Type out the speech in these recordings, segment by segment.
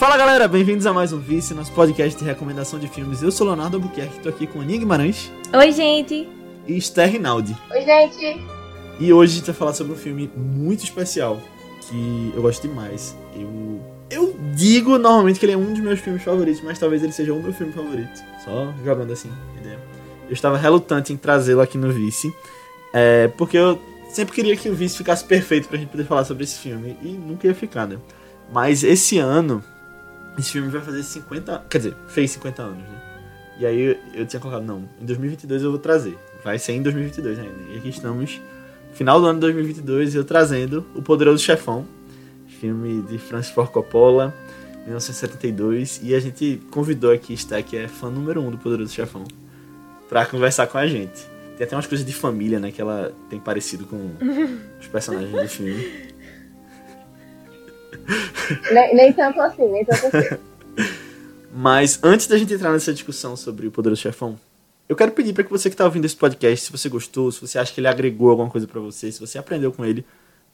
Fala galera, bem-vindos a mais um Vice, nosso podcast de recomendação de filmes. Eu sou Leonardo Albuquerque, tô aqui com Aninha Guimarães. Oi, gente! E Esther Rinaldi. Oi, gente! E hoje a gente vai falar sobre um filme muito especial, que eu gosto demais. Eu, eu digo normalmente que ele é um dos meus filmes favoritos, mas talvez ele seja o meu filme favorito. Só jogando assim, ideia. Eu estava relutante em trazê-lo aqui no Vice, é, porque eu sempre queria que o Vice ficasse perfeito pra gente poder falar sobre esse filme, e nunca ia ficar, né? Mas esse ano, esse filme vai fazer 50. Quer dizer, fez 50 anos, né? E aí eu, eu tinha colocado, não, em 2022 eu vou trazer. Vai ser em 2022 ainda. E aqui estamos, final do ano de 2022, eu trazendo O Poderoso Chefão, filme de Francis Ford Coppola, 1972. E a gente convidou aqui, está que é fã número um do Poderoso Chefão, pra conversar com a gente. Tem até umas coisas de família, né, que ela tem parecido com os personagens do filme. Nem, nem tanto assim, nem tanto assim. Mas antes da gente entrar nessa discussão sobre o Poderoso Chefão, eu quero pedir para que você que está ouvindo esse podcast, se você gostou, se você acha que ele agregou alguma coisa para você, se você aprendeu com ele,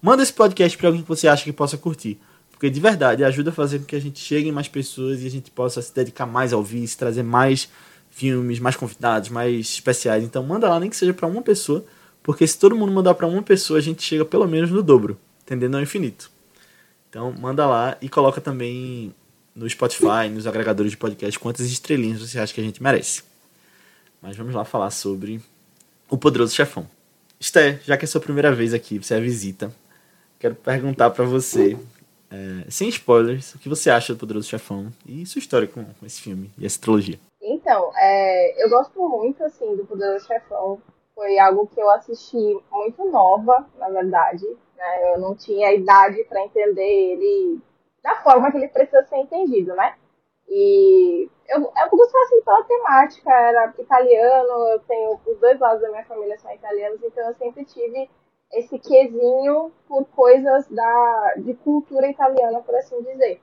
manda esse podcast para alguém que você acha que possa curtir. Porque de verdade ajuda a fazer com que a gente chegue em mais pessoas e a gente possa se dedicar mais ao vice, trazer mais filmes, mais convidados, mais especiais. Então manda lá, nem que seja para uma pessoa, porque se todo mundo mandar para uma pessoa, a gente chega pelo menos no dobro, entendendo? Ao infinito. Então manda lá e coloca também no Spotify, nos agregadores de podcast, quantas estrelinhas você acha que a gente merece. Mas vamos lá falar sobre o Poderoso Chefão. Esté, já que é sua primeira vez aqui, você é a visita, quero perguntar para você, é, sem spoilers, o que você acha do Poderoso Chefão e sua história com, com esse filme e essa trilogia. Então, é, eu gosto muito, assim, do Poderoso Chefão. Foi algo que eu assisti muito nova, na verdade. Né? Eu não tinha idade para entender ele da forma que ele precisa ser entendido, né? E eu, eu gostava assim pela temática, era italiano, eu tenho os dois lados da minha família são italianos, então eu sempre tive esse quesinho por coisas da, de cultura italiana, por assim dizer.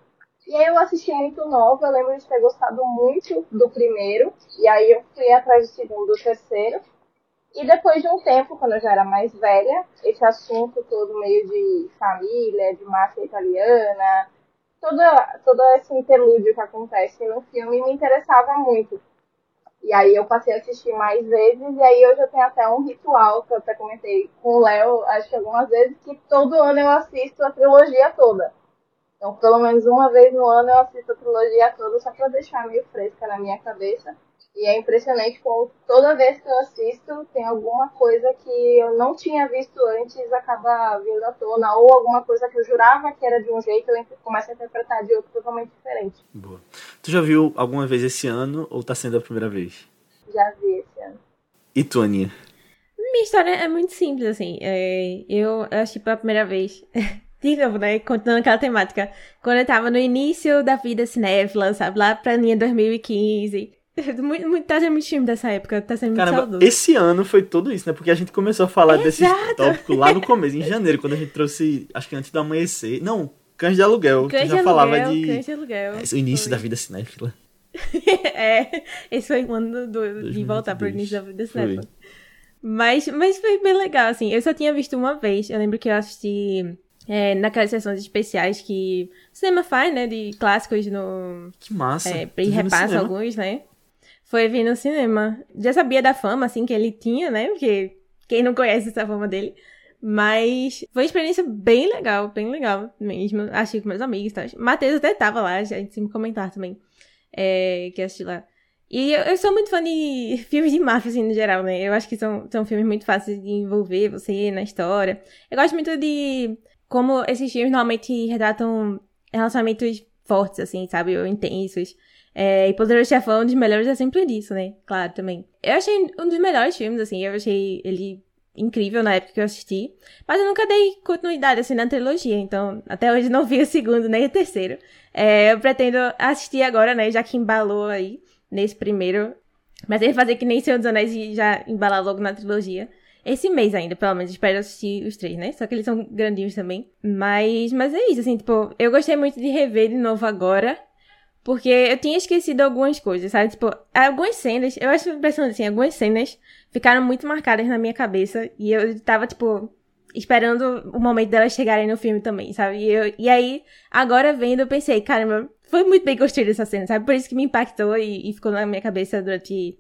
E aí eu assisti muito nova, eu lembro de ter gostado muito do primeiro, e aí eu fui atrás do segundo, do terceiro. E depois de um tempo, quando eu já era mais velha, esse assunto todo meio de família, de máfia italiana, toda, todo esse interlúdio que acontece no filme me interessava muito. E aí eu passei a assistir mais vezes, e aí hoje eu tenho até um ritual, que eu até comentei com o Léo, acho que algumas vezes, que todo ano eu assisto a trilogia toda. Então, pelo menos uma vez no ano eu assisto a trilogia toda, só pra deixar meio fresca na minha cabeça. E é impressionante como toda vez que eu assisto, tem alguma coisa que eu não tinha visto antes acaba vindo à tona, ou alguma coisa que eu jurava que era de um jeito, eu começo a interpretar de outro totalmente diferente. Boa. Tu já viu alguma vez esse ano ou tá sendo a primeira vez? Já vi esse ano. E tu, Aninha? Minha história é muito simples, assim. É, eu assisti pela primeira vez. De novo, né? Continuando aquela temática. Quando eu tava no início da vida cinéfila, sabe? Lá pra linha 2015. Tá sendo muito filme dessa época, tá sendo Caramba, muito saudoso. esse ano foi tudo isso, né? Porque a gente começou a falar desse Exato. tópico lá no começo, em janeiro, quando a gente trouxe, acho que antes do amanhecer. Não, Cães de Aluguel, Cães já de falava aluguel, de. Cães de aluguel. É, o início Foi. da vida cinéfila. é, esse foi o ano do, de voltar pro 2022. início da vida cinéfila. Mas, mas foi bem legal, assim. Eu só tinha visto uma vez. Eu lembro que eu assisti é, naquelas sessões especiais que o cinema faz, né? De clássicos no. Que massa. É, e repassa alguns, né? Foi vir no cinema. Já sabia da fama, assim, que ele tinha, né? Porque quem não conhece essa fama dele. Mas foi uma experiência bem legal, bem legal mesmo. Achei com meus amigos e tal. Matheus até tava lá, a gente me comentar também. É, que assisti lá. E eu, eu sou muito fã de filmes de máfia, assim, no geral, né? Eu acho que são, são filmes muito fáceis de envolver você na história. Eu gosto muito de como esses filmes normalmente retratam relacionamentos fortes, assim, sabe? Ou intensos. É, e Poderoso Chefão, um dos melhores exemplos disso, né? Claro, também. Eu achei um dos melhores filmes, assim. Eu achei ele incrível na época que eu assisti. Mas eu nunca dei continuidade, assim, na trilogia. Então, até hoje não vi o segundo nem o terceiro. É, eu pretendo assistir agora, né? Já que embalou aí nesse primeiro. Mas ele fazer que nem Senhor dos Anéis e já embalar logo na trilogia. Esse mês ainda, pelo menos. Espero assistir os três, né? Só que eles são grandinhos também. Mas, mas é isso, assim, tipo, eu gostei muito de rever de novo agora. Porque eu tinha esquecido algumas coisas, sabe? Tipo, algumas cenas, eu acho impressionante, assim, algumas cenas ficaram muito marcadas na minha cabeça. E eu tava, tipo, esperando o momento delas chegarem no filme também, sabe? E, eu, e aí, agora vendo, eu pensei, caramba, foi muito bem construída essa cena, sabe? Por isso que me impactou e, e ficou na minha cabeça durante,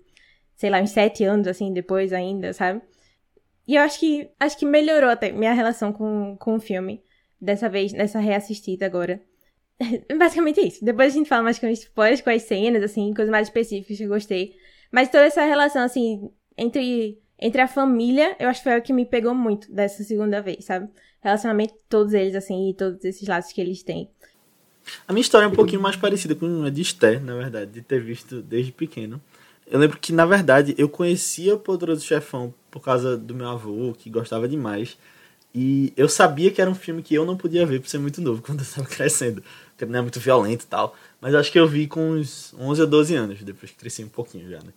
sei lá, uns sete anos, assim, depois ainda, sabe? E eu acho que acho que melhorou até minha relação com, com o filme. Dessa vez, nessa reassistida agora. Basicamente é isso. Depois a gente fala mais com spoilers, com as cenas, assim, coisas mais específicas que eu gostei. Mas toda essa relação, assim, entre, entre a família, eu acho que foi o que me pegou muito dessa segunda vez, sabe? Relacionamento todos eles, assim, e todos esses laços que eles têm. A minha história é um pouquinho mais parecida com a de Esther, na verdade, de ter visto desde pequeno. Eu lembro que, na verdade, eu conhecia o Poderoso Chefão por causa do meu avô, que gostava demais. E eu sabia que era um filme que eu não podia ver por ser muito novo quando eu estava crescendo. Não é muito violento e tal. Mas acho que eu vi com uns 11 ou 12 anos, depois que cresci um pouquinho já, né?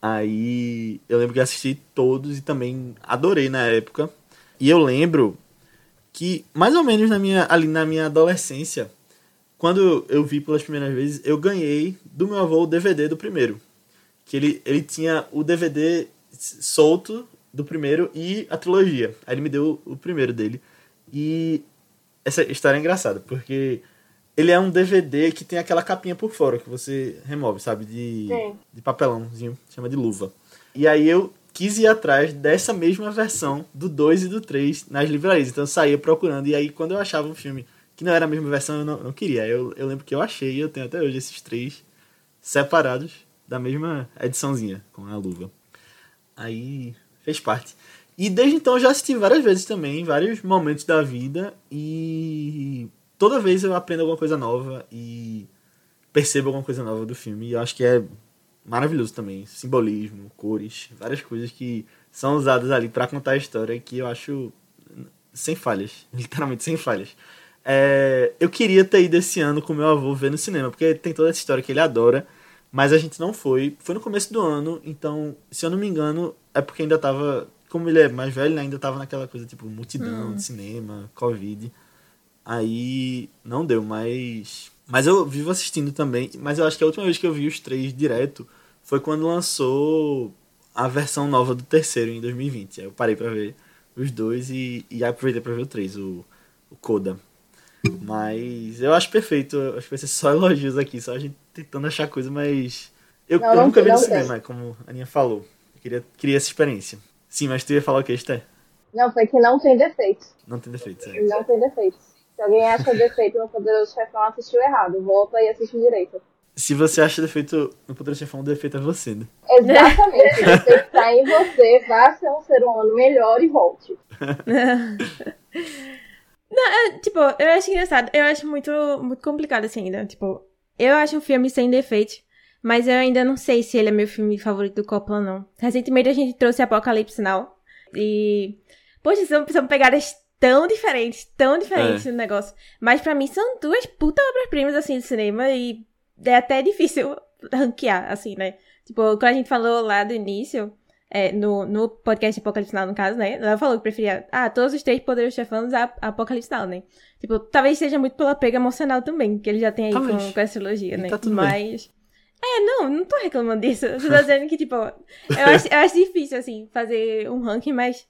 Aí eu lembro que assisti todos e também adorei na época. E eu lembro que, mais ou menos na minha, ali na minha adolescência, quando eu vi pelas primeiras vezes, eu ganhei do meu avô o DVD do primeiro. Que ele, ele tinha o DVD solto do primeiro e a trilogia. Aí ele me deu o primeiro dele. E essa história é engraçada, porque ele é um DVD que tem aquela capinha por fora que você remove, sabe? De, de papelãozinho, chama de luva. E aí eu quis ir atrás dessa mesma versão do 2 e do 3 nas livrarias. Então eu saía procurando. E aí quando eu achava um filme que não era a mesma versão, eu não, não queria. Eu, eu lembro que eu achei e eu tenho até hoje esses três separados da mesma ediçãozinha, com a luva. Aí fez parte. E desde então eu já assisti várias vezes também, em vários momentos da vida. E toda vez eu aprendo alguma coisa nova e percebo alguma coisa nova do filme. E eu acho que é maravilhoso também. Simbolismo, cores, várias coisas que são usadas ali para contar a história que eu acho sem falhas. Literalmente sem falhas. É, eu queria ter ido esse ano com meu avô ver no cinema, porque tem toda essa história que ele adora. Mas a gente não foi. Foi no começo do ano, então, se eu não me engano, é porque ainda tava. Como ele é mais velho, ainda tava naquela coisa tipo multidão hum. de cinema, Covid. Aí não deu, mas. Mas eu vivo assistindo também. Mas eu acho que a última vez que eu vi os três direto foi quando lançou a versão nova do terceiro em 2020. Aí eu parei pra ver os dois e, e aproveitei pra ver o três, o, o Coda. Mas eu acho perfeito. Eu acho que vai ser só elogios aqui, só a gente tentando achar coisa, mas. Eu, não, eu não nunca vi no cinema, como a Aninha falou. Eu queria, queria essa experiência. Sim, mas tu ia falar o que, Esther? Não, foi que não tem defeitos. Não tem defeitos, é. Não tem defeitos. Se alguém acha defeito no Poderoso Chefão, assistiu errado. Volta e assiste direito. Se você acha defeito no Poderoso Chefão, o defeito é você, né? Exatamente. o defeito está em você. Vá ser um ser humano melhor e volte. Não, é, tipo, eu acho engraçado. Eu acho muito, muito complicado assim ainda. Tipo, eu acho um filme sem defeitos. Mas eu ainda não sei se ele é meu filme favorito do Coppola, não. Recentemente a gente trouxe Apocalipse Now. E. Poxa, são, são pegadas tão diferentes, tão diferentes é. no negócio. Mas para mim são duas puta obras-primas, assim, de cinema. E é até difícil ranquear, assim, né? Tipo, quando a gente falou lá do início, é, no, no podcast Apocalipse Now, no caso, né? Ela falou que preferia, ah, todos os três poderes chefanos a, a Apocalipse Now, né? Tipo, talvez seja muito pela pega emocional também, que ele já tem aí com, com, essa trilogia, né? Tá Mas. Bem. É, não, não tô reclamando disso. Eu tô dizendo que, tipo, eu acho, eu acho difícil, assim, fazer um ranking, mas.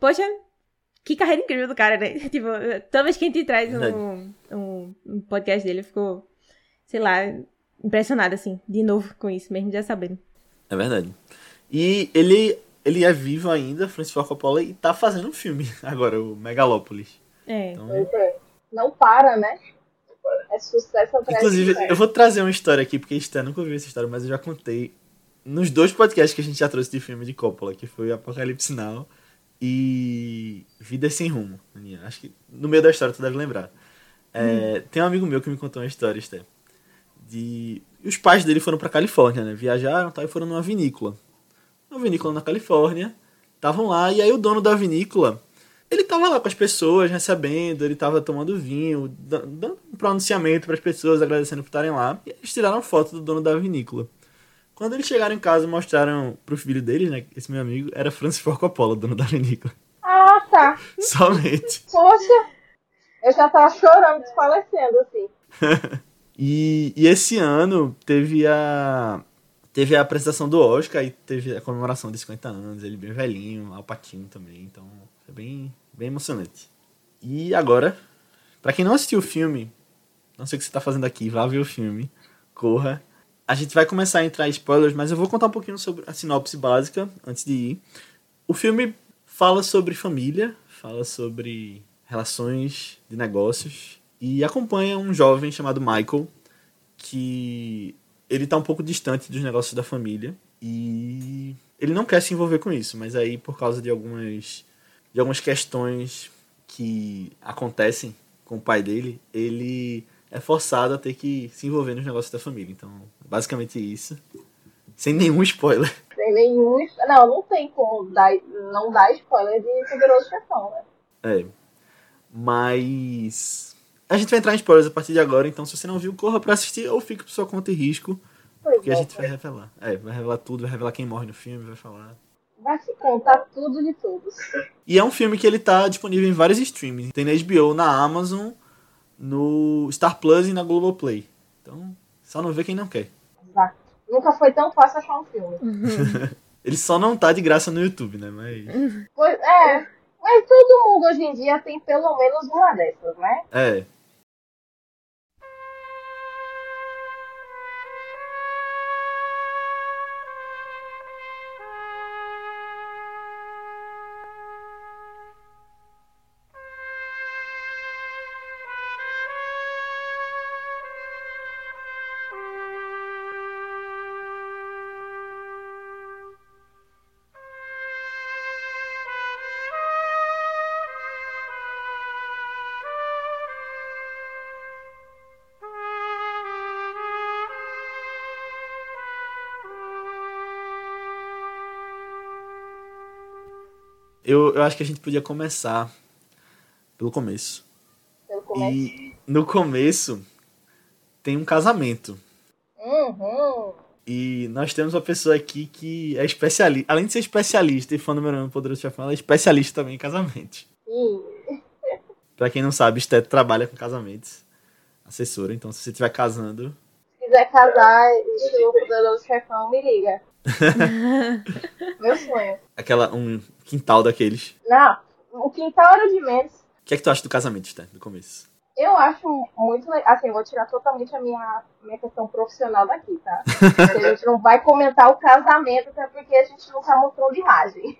Poxa, que carreira incrível do cara, né? Tipo, toda vez que a gente traz um, um, um podcast dele, eu fico, sei lá, impressionada, assim, de novo com isso, mesmo já sabendo. É verdade. E ele, ele é vivo ainda, Francis Ford Coppola, e tá fazendo um filme agora, o Megalópolis. É. Então... é. Não para, né? É sucesso atrás Inclusive, eu vou trazer uma história aqui, porque Esther nunca ouviu essa história, mas eu já contei nos dois podcasts que a gente já trouxe de filme de Coppola, que foi Apocalipse Now e Vida Sem Rumo. Acho que no meio da história tu deve lembrar. É, hum. Tem um amigo meu que me contou uma história, Esther, de... Os pais dele foram pra Califórnia, né? Viajaram tá, e foram numa vinícola uma vinícola na Califórnia. Estavam lá, e aí o dono da vinícola, ele tava lá com as pessoas, recebendo, ele tava tomando vinho, dando um pronunciamento para as pessoas, agradecendo por estarem lá. E eles tiraram foto do dono da vinícola. Quando eles chegaram em casa, mostraram pro filho deles, né, esse meu amigo, era Francis Ford Coppola, dono da vinícola. Ah, tá. Somente. Poxa, eu já tava chorando, desfalecendo, assim. e, e esse ano teve a Teve a apresentação do Oscar e teve a comemoração de 50 anos, ele bem velhinho, Alpatinho também, então foi bem, bem emocionante. E agora, para quem não assistiu o filme, não sei o que você tá fazendo aqui, vá ver o filme, corra. A gente vai começar a entrar em spoilers, mas eu vou contar um pouquinho sobre a sinopse básica antes de ir. O filme fala sobre família, fala sobre relações de negócios e acompanha um jovem chamado Michael que ele tá um pouco distante dos negócios da família e ele não quer se envolver com isso, mas aí por causa de algumas de algumas questões que acontecem com o pai dele, ele é forçado a ter que se envolver nos negócios da família. Então, basicamente isso. Sem nenhum spoiler. Sem nenhum. Não, não tem como dar, não dar spoiler de Poderoso Chefão, né? É. Mas. A gente vai entrar em spoilers a partir de agora, então se você não viu, corra pra assistir ou fique por sua conta e risco. Pois Porque é, a gente vai revelar. É, vai revelar tudo, vai revelar quem morre no filme, vai falar. Vai se contar tudo de todos. E é um filme que ele tá disponível em vários streams. Tem na HBO, na Amazon, no Star Plus e na Globoplay. Então, só não vê quem não quer. Exato. Nunca foi tão fácil achar um filme. Ele só não tá de graça no YouTube, né? Mas. Pois, é, mas todo mundo hoje em dia tem pelo menos uma dessas, né? É. Eu, eu acho que a gente podia começar pelo começo. Pelo começo. E no começo tem um casamento. Uhum. E nós temos uma pessoa aqui que é especialista. Além de ser especialista e fã número um do Poderoso Chefão, ela é especialista também em casamentos. Sim. Pra quem não sabe, Esté trabalha com casamentos. Assessora, então se você estiver casando. Se quiser casar estilo Poderoso Chefão, me liga. Meu sonho. Aquela, um quintal daqueles. Não, o quintal era de menos. O que é que tu acha do casamento, Esté, do começo? Eu acho muito legal. Assim, eu vou tirar totalmente a minha, minha questão profissional daqui, tá? Porque a gente não vai comentar o casamento, até porque a gente não tá mostrando imagem.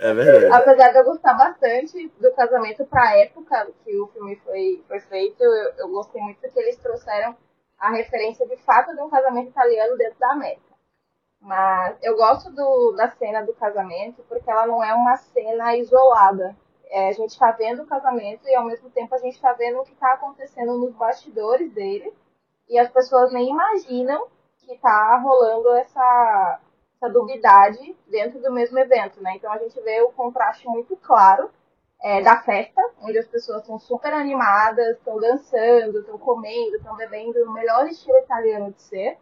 É verdade. Apesar de eu gostar bastante do casamento pra época que o filme foi, foi feito, eu, eu gostei muito que eles trouxeram a referência de fato de um casamento italiano dentro da América. Mas eu gosto do, da cena do casamento porque ela não é uma cena isolada. É, a gente está vendo o casamento e ao mesmo tempo a gente está vendo o que está acontecendo nos bastidores dele. E as pessoas nem imaginam que está rolando essa, essa dentro do mesmo evento, né? Então a gente vê o contraste muito claro é, da festa, onde as pessoas estão super animadas, estão dançando, estão comendo, estão bebendo no melhor estilo italiano de ser,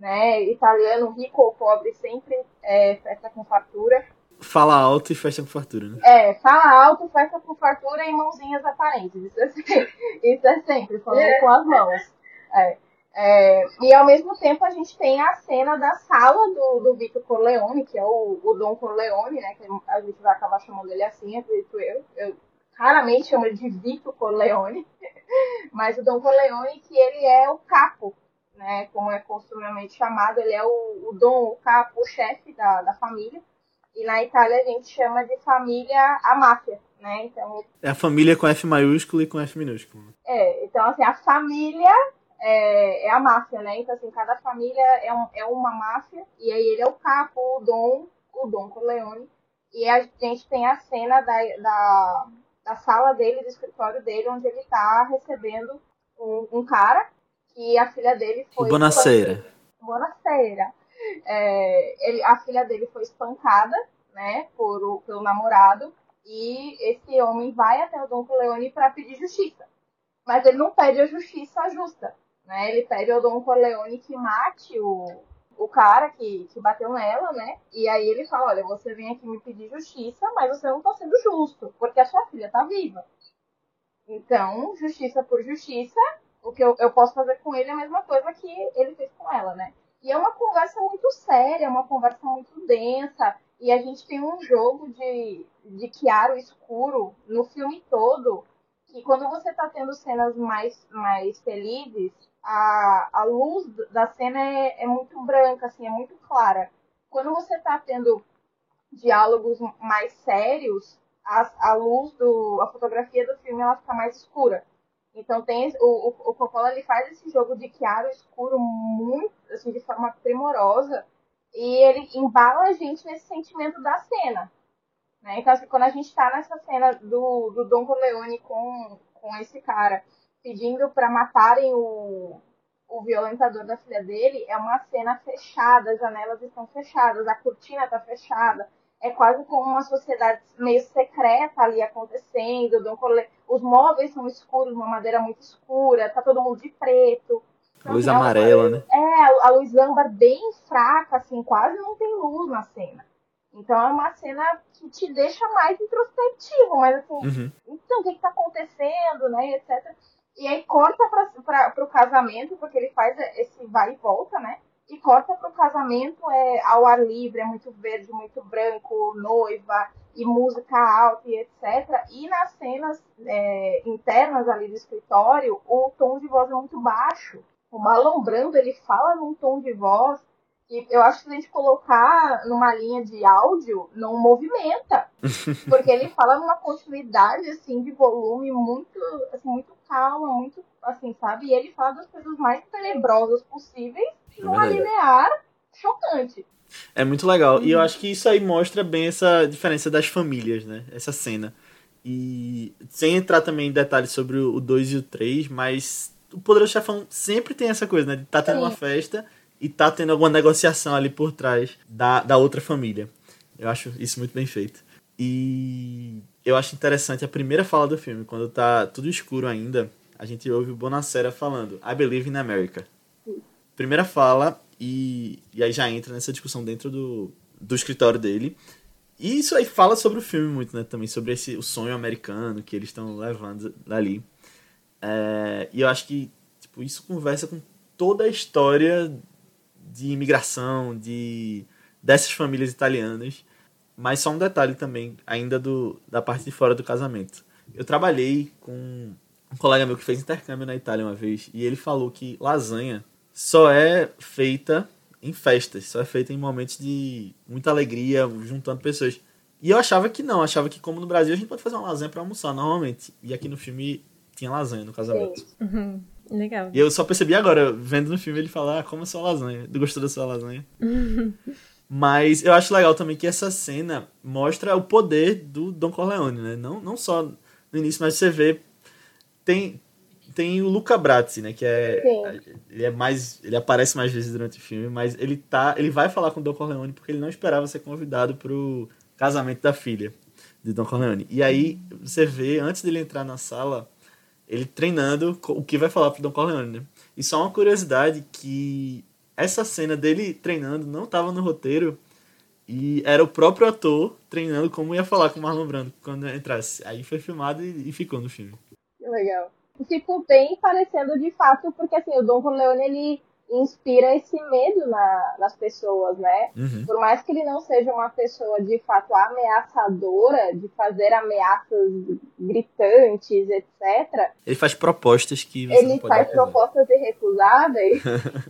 né? Italiano rico ou pobre sempre é festa com fartura. Fala alto e festa com fartura, né? É, fala alto, festa com fartura e mãozinhas aparentes. Isso é sempre, isso é sempre falando com as mãos. É. É, e ao mesmo tempo a gente tem a cena da sala do, do Vitor Corleone, que é o, o Dom Corleone, né? Que a gente vai acabar chamando ele assim, acredito eu. Eu raramente chamo ele de Vitor Corleone. Mas o Dom Corleone, que ele é o capo, né? Como é costumeiramente chamado, ele é o, o Dom, o capo, o chefe da, da família. E na Itália a gente chama de família a máfia, né? Então, É a família com F maiúsculo e com F minúsculo. é, então assim, a família é, é a máfia, né? Então, assim, cada família é, um, é uma máfia, e aí ele é o capo, o Dom, o Dom Corleone, e a gente tem a cena da, da, da sala dele, do escritório dele, onde ele tá recebendo um, um cara, que a filha dele foi... Bonaceira. Bonaceira. É, ele, a filha dele foi espancada, né, por, o- pelo namorado, e esse homem vai até o Dom Corleone para pedir justiça. Mas ele não pede a justiça justa, né? Ele pede ao Dom Corleone que mate o, o cara que, que bateu nela, né? E aí ele fala, olha, você vem aqui me pedir justiça, mas você não tá sendo justo, porque a sua filha tá viva. Então, justiça por justiça, o que eu, eu posso fazer com ele é a mesma coisa que ele fez com ela, né? E é uma conversa muito séria, uma conversa muito densa. E a gente tem um jogo de, de chiaro escuro no filme todo, que quando você tá tendo cenas mais, mais felizes, a, a luz da cena é, é muito branca, assim, é muito clara. Quando você tá tendo diálogos mais sérios, a, a luz do. a fotografia do filme ela fica mais escura. Então tem o, o, o Coppola ele faz esse jogo de claro escuro muito, assim, de forma primorosa, e ele embala a gente nesse sentimento da cena. Né? Então, assim, quando a gente está nessa cena do, do Don Corleone com, com esse cara pedindo para matarem o, o violentador da filha dele, é uma cena fechada, as janelas estão fechadas, a cortina está fechada, é quase como uma sociedade meio secreta ali acontecendo. Os móveis são escuros, uma madeira muito escura, tá todo mundo de preto. Então, luz amarela, né? É, a luz âmbar bem fraca, assim, quase não tem luz na cena. Então é uma cena que te deixa mais introspectivo, mas assim, uhum. então o que, que tá acontecendo, né, etc. E aí corta para o casamento, porque ele faz esse vai e volta, né? E corta para o casamento é ao ar livre, é muito verde, muito branco, noiva e música alta e etc. E nas cenas é, internas ali do escritório, o tom de voz é muito baixo. O Marlon Brando ele fala num tom de voz que eu acho que a gente colocar numa linha de áudio não movimenta, porque ele fala numa continuidade assim de volume muito, assim, muito calma, muito assim, sabe? E ele fala das coisas mais tenebrosas possíveis é numa linear chocante. É muito legal. Uhum. E eu uhum. acho que isso aí mostra bem essa diferença das famílias, né? Essa cena. E sem entrar também em detalhes sobre o 2 e o 3, mas o Poderoso Chefão sempre tem essa coisa, né? De tá tendo Sim. uma festa e tá tendo alguma negociação ali por trás da, da outra família. Eu acho isso muito bem feito. E eu acho interessante a primeira fala do filme, quando tá tudo escuro ainda, a gente ouve o Bonacera falando I believe in America primeira fala e, e aí já entra nessa discussão dentro do, do escritório dele. E isso aí fala sobre o filme muito, né? Também sobre esse, o sonho americano que eles estão levando dali. É, e eu acho que tipo, isso conversa com toda a história de imigração, de dessas famílias italianas. Mas só um detalhe também, ainda do, da parte de fora do casamento. Eu trabalhei com um colega meu que fez intercâmbio na Itália uma vez e ele falou que lasanha só é feita em festas, só é feita em momentos de muita alegria, juntando pessoas. E eu achava que não, achava que como no Brasil a gente pode fazer uma lasanha para almoçar normalmente. E aqui no filme tinha lasanha no casamento. Uhum. Legal. E eu só percebi agora, vendo no filme ele falar, ah, como é sua lasanha? Gostou da sua lasanha? Mas eu acho legal também que essa cena mostra o poder do Don Corleone, né? Não, não só no início, mas você vê. Tem, tem o Luca Brazzi, né? Que é. Sim. Ele é mais. Ele aparece mais vezes durante o filme, mas ele tá. Ele vai falar com o Don Corleone porque ele não esperava ser convidado pro casamento da filha de Don Corleone. E aí você vê, antes dele entrar na sala, ele treinando o que vai falar pro Don Corleone, né? E só uma curiosidade que essa cena dele treinando não tava no roteiro. E era o próprio ator treinando como ia falar com o Marlon Brando quando entrasse. Aí foi filmado e, e ficou no filme. Legal ficou bem parecendo de fato, porque assim, o Don Corleone ele inspira esse medo na, nas pessoas, né? Uhum. Por mais que ele não seja uma pessoa de fato ameaçadora, de fazer ameaças gritantes, etc. Ele faz propostas que você Ele faz propostas irrecusáveis,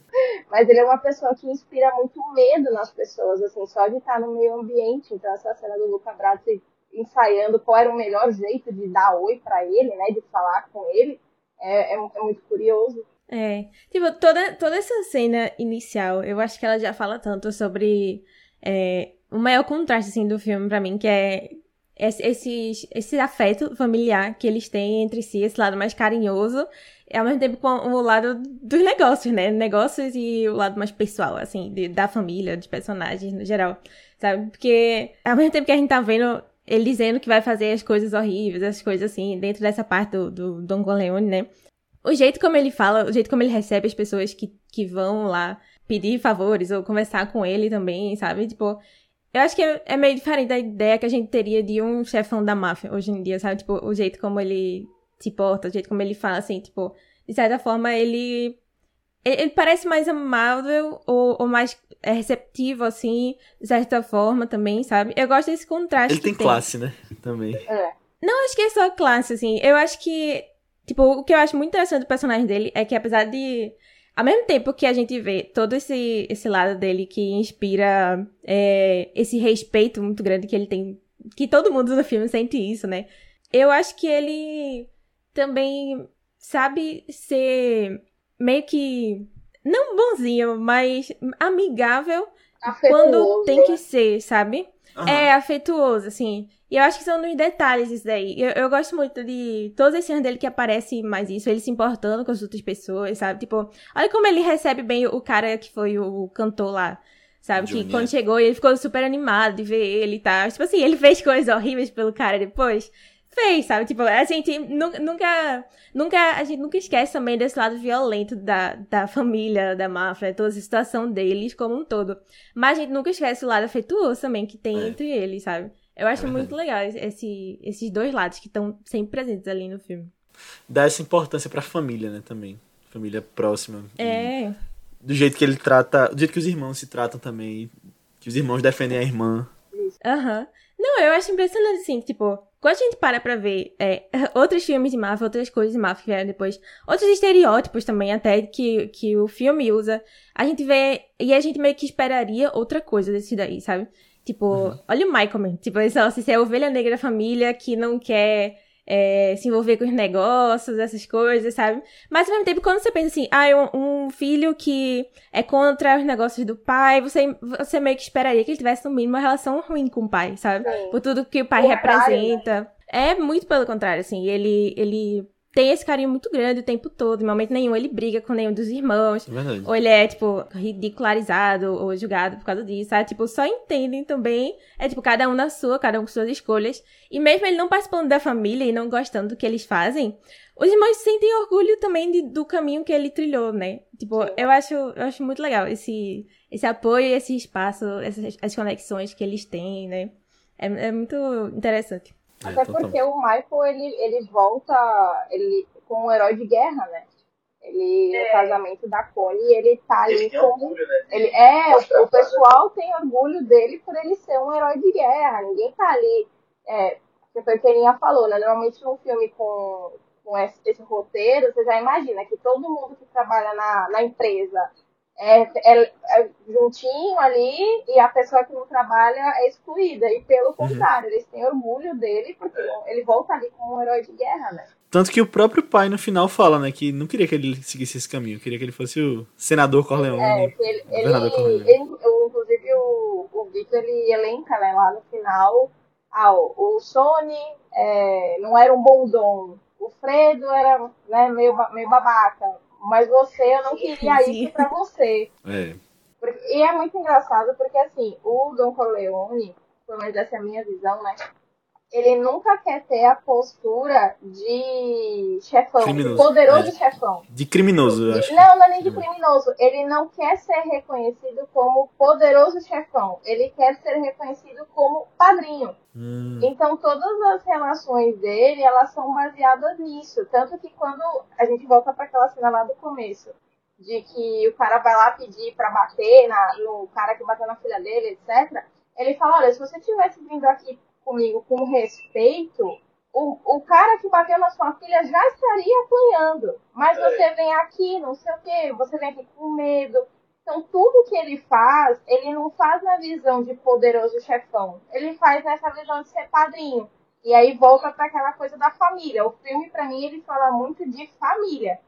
mas ele é uma pessoa que inspira muito medo nas pessoas, assim, só de estar no meio ambiente. Então essa cena do Luca Brazzi ensaiando qual era o melhor jeito de dar oi para ele, né, de falar com ele, é, é, é, muito curioso. É, tipo, toda, toda essa cena inicial, eu acho que ela já fala tanto sobre é, o maior contraste, assim, do filme para mim, que é esse, esse, afeto familiar que eles têm entre si, esse lado mais carinhoso, ao mesmo tempo com o lado dos negócios, né? Negócios e o lado mais pessoal, assim, de, da família, dos personagens no geral, sabe? Porque ao mesmo tempo que a gente tá vendo ele dizendo que vai fazer as coisas horríveis, as coisas assim, dentro dessa parte do, do Don Corleone, né? O jeito como ele fala, o jeito como ele recebe as pessoas que, que vão lá pedir favores ou conversar com ele também, sabe? Tipo, eu acho que é, é meio diferente da ideia que a gente teria de um chefão da máfia hoje em dia, sabe? Tipo, o jeito como ele se porta, o jeito como ele fala, assim, tipo, de certa forma ele ele parece mais amável ou, ou mais receptivo, assim, de certa forma também, sabe? Eu gosto desse contraste. Ele tem, tem classe, né? Também. É. Não, acho que é só classe, assim. Eu acho que. Tipo, o que eu acho muito interessante do personagem dele é que, apesar de. Ao mesmo tempo que a gente vê todo esse, esse lado dele que inspira é, esse respeito muito grande que ele tem. Que todo mundo no filme sente isso, né? Eu acho que ele também sabe ser meio que. Não bonzinho, mas amigável Afetuoso, quando tem que ser, sabe? Aham. É afetuoso, assim. E eu acho que são nos detalhes isso daí. Eu, eu gosto muito de todas as cenas dele que aparece mais isso, ele se importando com as outras pessoas, sabe? Tipo, olha como ele recebe bem o cara que foi o cantor lá. Sabe? Johnny, que quando chegou, ele ficou super animado de ver ele e tal. Tipo assim, ele fez coisas horríveis pelo cara depois. Fez, sabe? Tipo, a gente nu- nunca, nunca, a gente nunca esquece também desse lado violento da, da família, da máfia, toda essa situação deles como um todo. Mas a gente nunca esquece o lado afetuoso também que tem É. entre eles, sabe? Eu acho É muito legal esse, esses dois lados que estão sempre presentes ali no filme. Dá essa importância pra família, né, também. Família próxima. É, Do jeito que ele trata. Do jeito que os irmãos se tratam também. Que os irmãos defendem a irmã. aham. Não, eu acho impressionante, assim, que, tipo, quando a gente para pra ver é, outros filmes de máfia, outras coisas de máfia que vieram depois, outros estereótipos também, até, que, que o filme usa, a gente vê, e a gente meio que esperaria outra coisa desse daí, sabe? Tipo, olha o Michael. Tipo, esse, esse é a ovelha negra da família que não quer é, se envolver com os negócios, essas coisas, sabe? Mas ao mesmo tempo, quando você pensa assim, ah, é um, um filho que é contra os negócios do pai, você, você meio que esperaria que ele tivesse no mínimo uma relação ruim com o pai, sabe? Sim. Por tudo que o pai O representa. É muito pelo contrário, assim. Ele, ele tem esse carinho muito grande o tempo todo. Em momento nenhum ele briga com nenhum dos irmãos. É verdade. Ou ele é, tipo, ridicularizado ou julgado por causa disso, sabe? Tipo, só entendem também. É, tipo, cada um na sua, cada um com suas escolhas. E mesmo ele não participando da família e não gostando do que eles fazem, os irmãos sentem orgulho também de- do caminho que ele trilhou, né? Tipo, eu acho, eu acho muito legal esse, esse apoio, esse espaço, essas as conexões que eles têm, né? É, é muito interessante. É, Até porque o Michael, ele, ele volta ele, como um herói de guerra, né? Ele, no casamento da Connie, ele tá ali Ele tem como... orgulho, né? Ele, é, o, o pessoal tem orgulho dele por ele ser um herói de guerra. Ninguém tá ali... É, que foi o que a Aninha falou, né? Normalmente num filme com, com esse, esse roteiro, você já imagina que todo mundo que trabalha na, na empresa é, é- é juntinho ali e a pessoa que não trabalha é excluída. E pelo contrário, eles têm orgulho dele porque ele volta ali como um herói de guerra, né? Tanto que o próprio pai no final fala, né, que não queria que ele seguisse esse caminho, queria que ele fosse o senador Corleone. É, ele, ele, Corleone. ele- inclusive o, o Victor ele elenca né, lá no final ah, o, o Sony é, não era um bom dom, o Fredo era né, meio, meio babaca, mas você eu não queria Sim. isso pra você. É. Porque- E é muito engraçado porque assim, o Don Corleone, pelo menos essa é a minha visão, né? Ele nunca quer ter a postura de chefão, de Criminoso. poderoso É. chefão. De criminoso, eu acho. Não, não é nem de criminoso. Ele não quer ser reconhecido como poderoso chefão. Ele quer ser reconhecido como padrinho. Hum, Então todas as relações dele, elas são baseadas nisso. Tanto que quando a gente volta para aquela cena lá do começo, de que o cara vai lá pedir para bater na- no cara que bateu na filha dele, etc. Ele fala, olha, se você tivesse vindo aqui comigo com respeito, o, o cara que bateu na sua filha já estaria apanhando. Mas você vem aqui, não sei o quê, você vem aqui com medo. Então, tudo que ele faz, ele não faz na visão de poderoso chefão. Ele faz nessa visão de ser padrinho. E aí volta para aquela coisa da família. O filme, para mim, ele fala muito de família.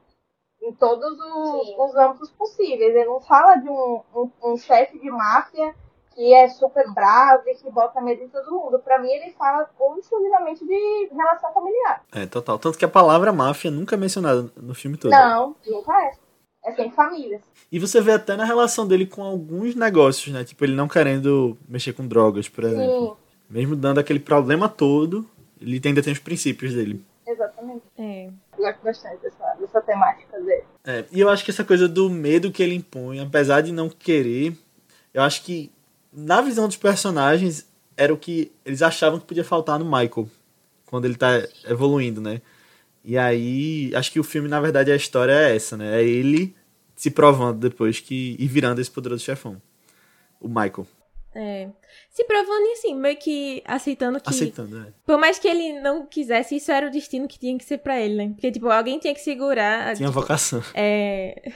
Em todos os, os âmbitos possíveis. Ele não fala de um, um, um chefe de máfia que é super bravo e que bota medo em todo mundo. Para mim, ele fala exclusivamente de relação familiar. é, total. Tanto que a palavra máfia nunca é mencionada no filme todo. Não, nunca é. É sem famílias. E você vê até na relação dele com alguns negócios, né? Tipo, ele não querendo mexer com drogas, por exemplo. Sim, Mesmo dando aquele problema todo, ele ainda tem os princípios dele. exatamente. É. Eu gosto bastante dessa, dessa temática dele. É, e eu acho que essa coisa do medo que ele impõe, apesar de não querer, eu acho que na visão dos personagens era o que eles achavam que podia faltar no Michael quando ele tá evoluindo, né? E aí, acho que o filme, na verdade, a história é essa, né? É ele se provando depois que e virando esse poderoso chefão. O Michael. É. Se provando e assim, meio que aceitando que. Aceitando, é. Por mais que ele não quisesse, isso era o destino que tinha que ser pra ele, né? Porque, tipo, alguém tinha que segurar. Tinha tipo, vocação. É.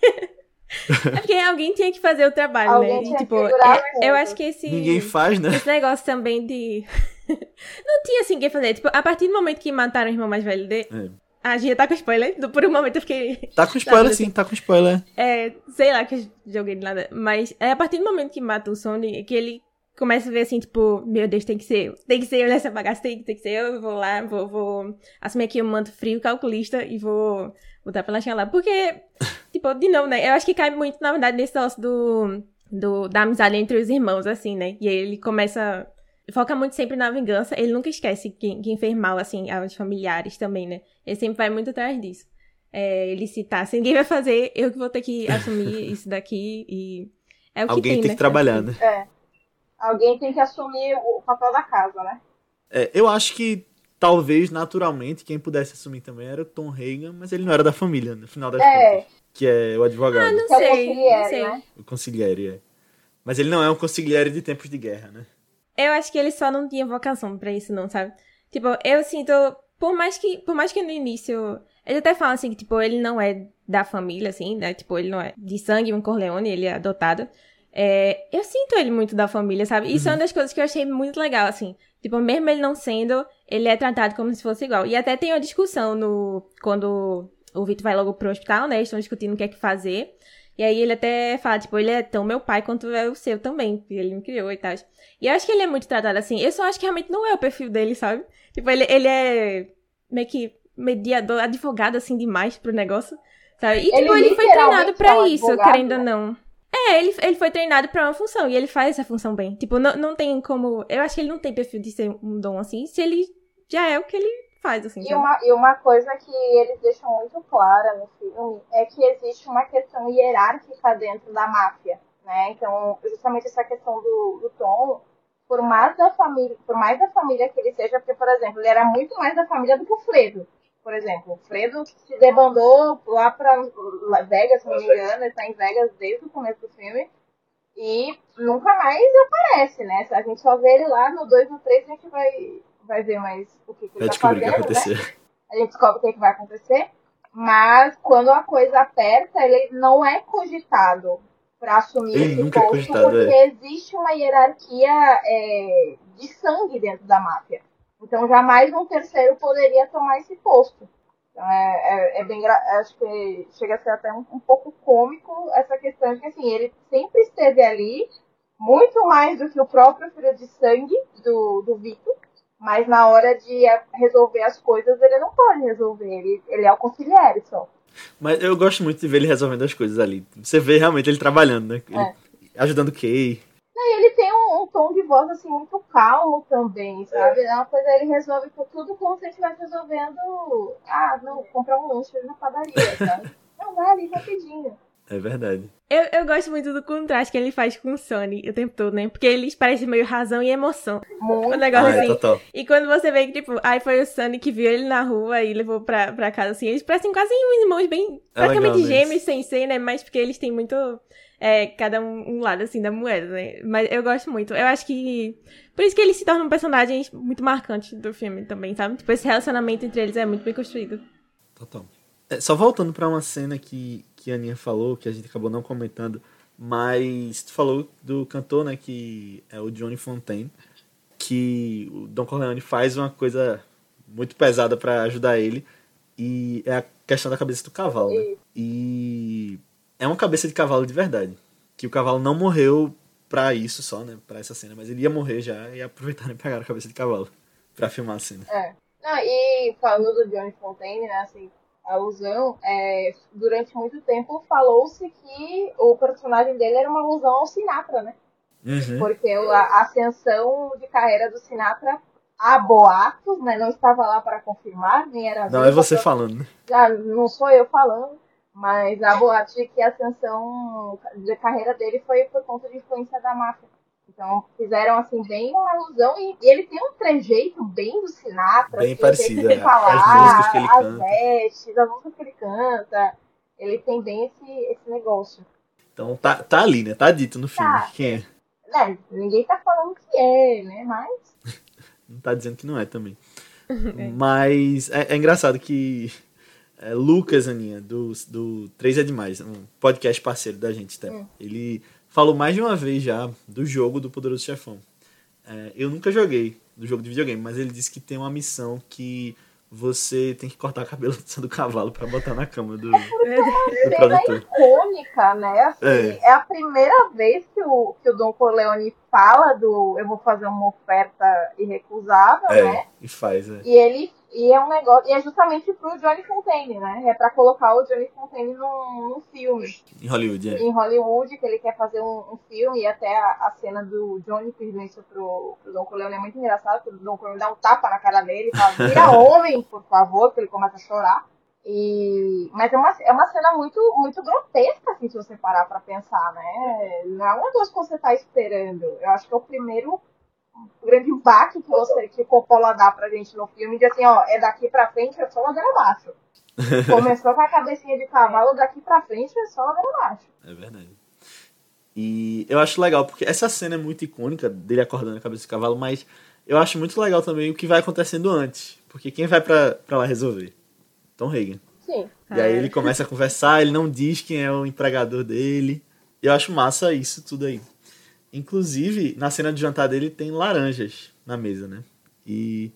é porque alguém tinha que fazer o trabalho, Alguém né? tinha E, tipo, é- o eu acho que esse. Ninguém faz, né? Esse negócio também de. não tinha assim o que fazer. Tipo, a partir do momento que mataram o irmão mais velho dele. É. A Gia tá com spoiler. Por um momento eu fiquei. Tá com spoiler, sim, tá com spoiler. É, sei lá que eu joguei de nada. Mas é a partir do momento que mata o Sony que ele começa a ver assim, tipo, meu Deus, tem que ser eu. Tem que ser eu nessa bagaça, tem, tem que ser eu. Eu vou lá, vou, vou assumir aqui um manto frio calculista e vou botar pra ela chegar lá. Porque, tipo, de novo, né? Eu acho que cai muito, na verdade, nesse negócio do, do, da amizade entre os irmãos, assim, né? E aí ele começa. Foca muito sempre na vingança. Ele nunca esquece quem, quem fez mal, assim, aos familiares também, né? Ele sempre vai muito atrás disso. É, ele citar, se ninguém vai fazer, eu que vou ter que assumir isso daqui e. É o que Alguém tem, tem né? que trabalhar, É que né? É. Alguém tem que assumir o papel da casa, né? É, eu acho que talvez naturalmente quem pudesse assumir também era o Tom Hagen, mas ele não era da família, no final das É. contas. Que é o advogado, Não Que é o sei, consigliere, não sei. né? o consigliere, é. Mas ele não é um consigliere de tempos de guerra, né? Eu acho que ele só não tinha vocação pra isso, não, sabe? Tipo, eu sinto. Por mais que, por mais que no início. Ele até fala assim que, tipo, ele não é da família, assim, né? Tipo, ele não é de sangue, um Corleone, ele é adotado. É, eu sinto ele muito da família, sabe? Isso é uma das coisas que eu achei muito legal, assim. Tipo, mesmo ele não sendo, ele é tratado como se fosse igual. E até tem uma discussão no. Quando o Vitor vai logo pro hospital, né? Eles estão discutindo o que é que fazer. E aí ele até fala, tipo, ele é tão meu pai quanto é o seu também, ele me criou e tal. E eu acho que ele é muito tratado assim. Eu só acho que realmente não é o perfil dele, sabe? Tipo, ele, ele é meio que mediador, advogado, assim, demais pro negócio, sabe? E, tipo, Ele ele foi treinado pra um isso, advogado, querendo ou né? não. É, ele, ele foi treinado pra uma função, e ele faz essa função bem. Tipo, não, não tem como... Eu acho que ele não tem perfil de ser um dom assim, se ele já é o que ele faz, assim, E uma, e uma coisa que eles deixam muito clara no filme é que existe uma questão hierárquica dentro da máfia, né? Então, justamente essa questão do, do Tom, por mais da família, por mais da família que ele seja, porque, por exemplo, ele era muito mais da família do que o Fredo. Por exemplo, o Fredo se debandou lá pra Vegas, se não me engano, ele tá em Vegas desde o começo do filme. E nunca mais aparece, né? A gente só vê ele lá no 2 no 3 a gente vai, vai ver mais o que, que Vai tá descobrir o que fazendo, né? aconteceu. a gente descobre o que, que vai acontecer. Mas quando a coisa aperta, ele não é cogitado para assumir Ele esse nunca é posto, cogitado, porque existe uma hierarquia é, de sangue dentro da máfia. Então jamais um terceiro poderia tomar esse posto. Então é, é, é bem acho que chega a ser até um, um pouco cômico essa questão de que assim, ele sempre esteve ali, muito mais do que o próprio filho de sangue do, do Vitor. Mas na hora de resolver as coisas, ele não pode resolver. Ele, ele é o conselheiro só. Mas eu gosto muito de ver ele resolvendo as coisas ali. Você vê realmente ele trabalhando, né? Ele É. Ajudando o Kay. E ele tem um, um tom de voz assim muito calmo também, sabe? É uma coisa, ele resolve tudo como se ele estivesse resolvendo. Ah, não, comprar um lanche na padaria, sabe? Não, vai ali rapidinho. É verdade. Eu, eu gosto muito do contraste que ele faz com o Sony o tempo todo, né? Porque eles parecem meio razão e emoção. Muito. Um negócio Ah, é assim. total. E quando você vê que, tipo, aí foi o Sunny que viu ele na rua e levou pra, pra casa, assim, eles parecem quase uns irmãos bem. É praticamente gêmeos sem ser, né? Mas porque eles têm muito. É, cada um, um lado, assim, da moeda, né? Mas eu gosto muito. Eu acho que. Por isso que eles se tornam personagens muito marcantes do filme também, sabe? Tipo, esse relacionamento entre eles é muito bem construído. Total. É, só voltando pra uma cena que, que a Aninha falou, que a gente acabou não comentando, mas tu falou do cantor, né, que é o Johnny Fontaine, que o Don Corleone faz uma coisa muito pesada pra ajudar ele, e é a questão da cabeça do cavalo, né? E é uma cabeça de cavalo de verdade, que o cavalo não morreu pra isso só, né, pra essa cena, mas ele ia morrer já e aproveitaram e pegaram a cabeça de cavalo pra filmar a cena. É. Não, e falando do Johnny Fontaine, né, assim, alusão, é, durante muito tempo falou-se que o personagem dele era uma alusão ao Sinatra, né? Uhum. Porque a ascensão de carreira do Sinatra há boatos, né? Não estava lá para confirmar, nem era Não é você pra- falando, né? Já não sou eu falando, mas há boatos de que a ascensão de carreira dele foi por conta de influência da máfia. Então fizeram assim bem uma alusão e, e ele tem um trejeito bem do Sinatra, Bem assim, parecido, o jeito de é. falar, As músicas que ele as canta. vestes, as músicas que ele canta. Ele tem bem esse, esse negócio. Então tá, tá ali, né? Tá dito no filme. Tá. Quem é? né, ninguém tá falando que é, né? Mas. não tá dizendo que não é também. é. Mas é, é, engraçado que é, Lucas, Aninha, do, do 3 é Demais, um podcast parceiro da gente, tá? Hum. ele falou mais de uma vez já do jogo do Poderoso Chefão. É, eu nunca joguei do jogo de videogame, mas ele disse que tem uma missão que você tem que cortar a cabelo do cavalo para botar na cama do, é do produtor. icônica, né? Assim, é. é. a primeira vez que o, que o Don Corleone fala do eu vou fazer uma oferta irrecusável, é, né? E faz, é. E ele e é um negócio. E é justamente pro Johnny Fontaine, né? É pra colocar o Johnny Fontaine num, num filme. Em Hollywood, é. Em Hollywood, que ele quer fazer um, um filme, e até a, a, cena do Johnny pedindo isso pro, pro Don Corleone é muito engraçada, porque o Don Corleone dá um tapa na cara dele e fala, vira homem, por favor, que ele começa a chorar. E... Mas é uma, é uma cena muito, muito grotesca, assim, se você parar pra pensar, né? Não é uma coisa que você tá esperando. Eu acho que é o primeiro o grande baque que, você, que o Coppola dá pra gente no filme, de assim, ó, é daqui pra frente, é só ladeira abaixo. Começou com a cabecinha de cavalo, daqui pra frente é só ladeira abaixo. É verdade. E eu acho legal, porque essa cena é muito icônica, dele acordando a cabeça de cavalo, mas eu acho muito legal também o que vai acontecendo antes. Porque quem vai pra, pra lá resolver? Tom Hagen. Sim. E aí ele começa a conversar, ele não diz quem é o empregador dele. Eu acho massa isso tudo aí. Inclusive, na cena de jantar dele tem laranjas na mesa, né? E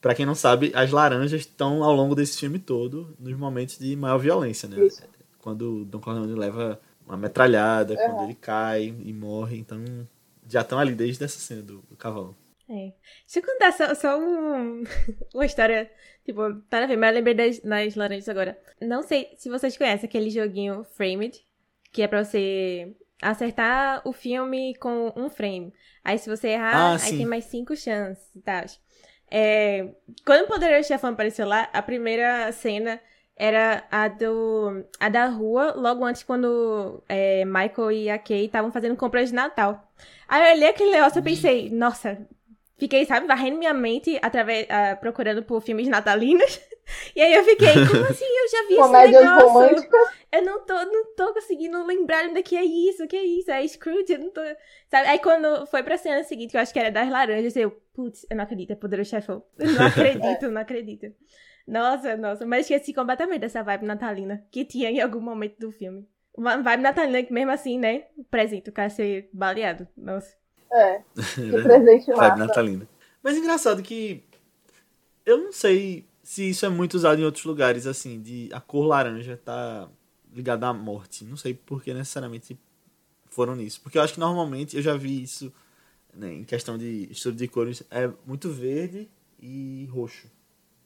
para quem não sabe, as laranjas estão ao longo desse filme todo nos momentos de maior violência, né? Isso. Quando Don Corleone leva uma metralhada, uhum. quando ele cai e morre, então já estão ali desde essa cena do, do cavalo. É. Deixa eu contar só, só um, uma história, tipo, tá na ver, mas eu lembrei das, das laranjas agora. Não sei se vocês conhecem aquele joguinho Framed, que é pra você acertar o filme com um frame. Aí se você errar, ah, aí tem mais cinco chances e tal. É, quando o Poderoso Chefão apareceu lá, a primeira cena era a do a da rua, logo antes quando é, Michael e a Kay estavam fazendo compras de Natal. Aí eu olhei aquele negócio e pensei, nossa, fiquei, sabe, varrendo minha mente através, uh, procurando por filmes natalinos. E aí eu fiquei, como assim? Eu já vi Comédias esse negócio. românticas. Eu não tô, não tô conseguindo lembrar onde é que é isso, o que é isso, é Scrooge, eu não tô... Sabe? Aí quando foi pra cena seguinte, que eu acho que era das laranjas, eu, putz, eu não acredito, é Poderoso Chefão. Eu não acredito, não acredito. Nossa, nossa, mas esqueci completamente dessa vibe natalina que tinha em algum momento do filme. Uma vibe natalina que mesmo assim, né, presente, o cara ser baleado, nossa. É, que presente massa. Vibe natalina. Mas engraçado que eu não sei se isso é muito usado em outros lugares, assim, de a cor laranja tá ligada à morte. Não sei por que necessariamente foram nisso. Porque eu acho que normalmente eu já vi isso né, em questão de estudo de cores, é muito verde e roxo,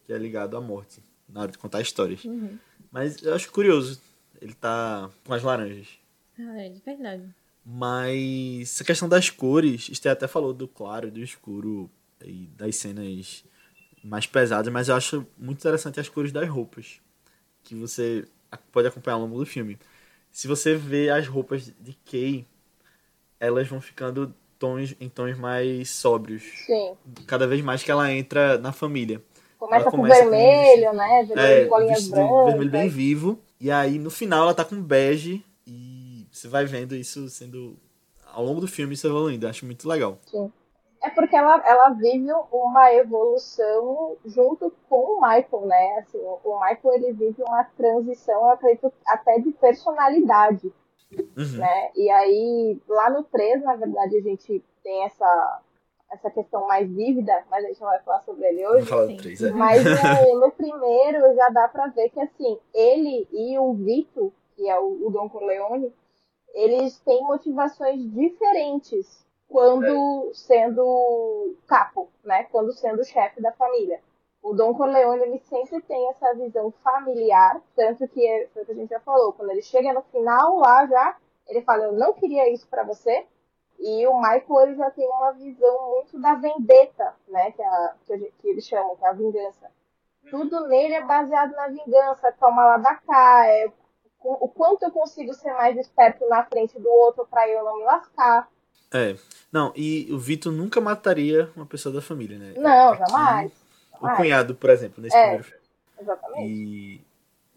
que é ligado à morte, na hora de contar histórias. Uhum. Mas eu acho curioso, ele tá com as laranjas. Ah, é de verdade. Mas essa questão das cores, Esther até falou do claro e do escuro e das cenas mais pesadas, mas eu acho muito interessante as cores das roupas que você pode acompanhar ao longo do filme. Se você vê as roupas de Kay, elas vão ficando tons em tons mais sóbrios. Sim. Cada vez mais que ela entra na família. Começa, com vermelho, com, né? Vermelho, é, bolinhas brancas. Vermelho bem vivo. E aí no final ela tá com bege e você vai vendo isso sendo ao longo do filme isso evoluindo. Eu acho muito legal. Sim. É porque ela, ela vive uma evolução junto com o Michael, né? Assim, o Michael ele vive uma transição, eu acredito, até de personalidade. Uhum. Né? E aí, lá no 3, na verdade, a gente tem essa, essa questão mais vívida, mas a gente não vai falar sobre ele hoje. Falar 3, é. Mas no, no, primeiro já dá pra ver que assim, ele e o Vito, que é o, o Don Corleone, eles têm motivações diferentes quando sendo capo, né? Quando sendo chefe da família. O Dom Corleone ele sempre tem essa visão familiar, tanto que é que a gente já falou, quando ele chega no final lá já, ele fala, eu não queria isso para você. E o Michael ele já tem uma visão muito da vendetta, né? Que, a, que, que eles chamam, que é a vingança. Tudo nele é baseado na vingança, toma lá da cá, é, o quanto eu consigo ser mais esperto na frente do outro para eu não me lascar. É. Não, e o Vitor nunca mataria uma pessoa da família, né? Não, Aqui, jamais. O cunhado, por exemplo, nesse é, primeiro filme. Exatamente. E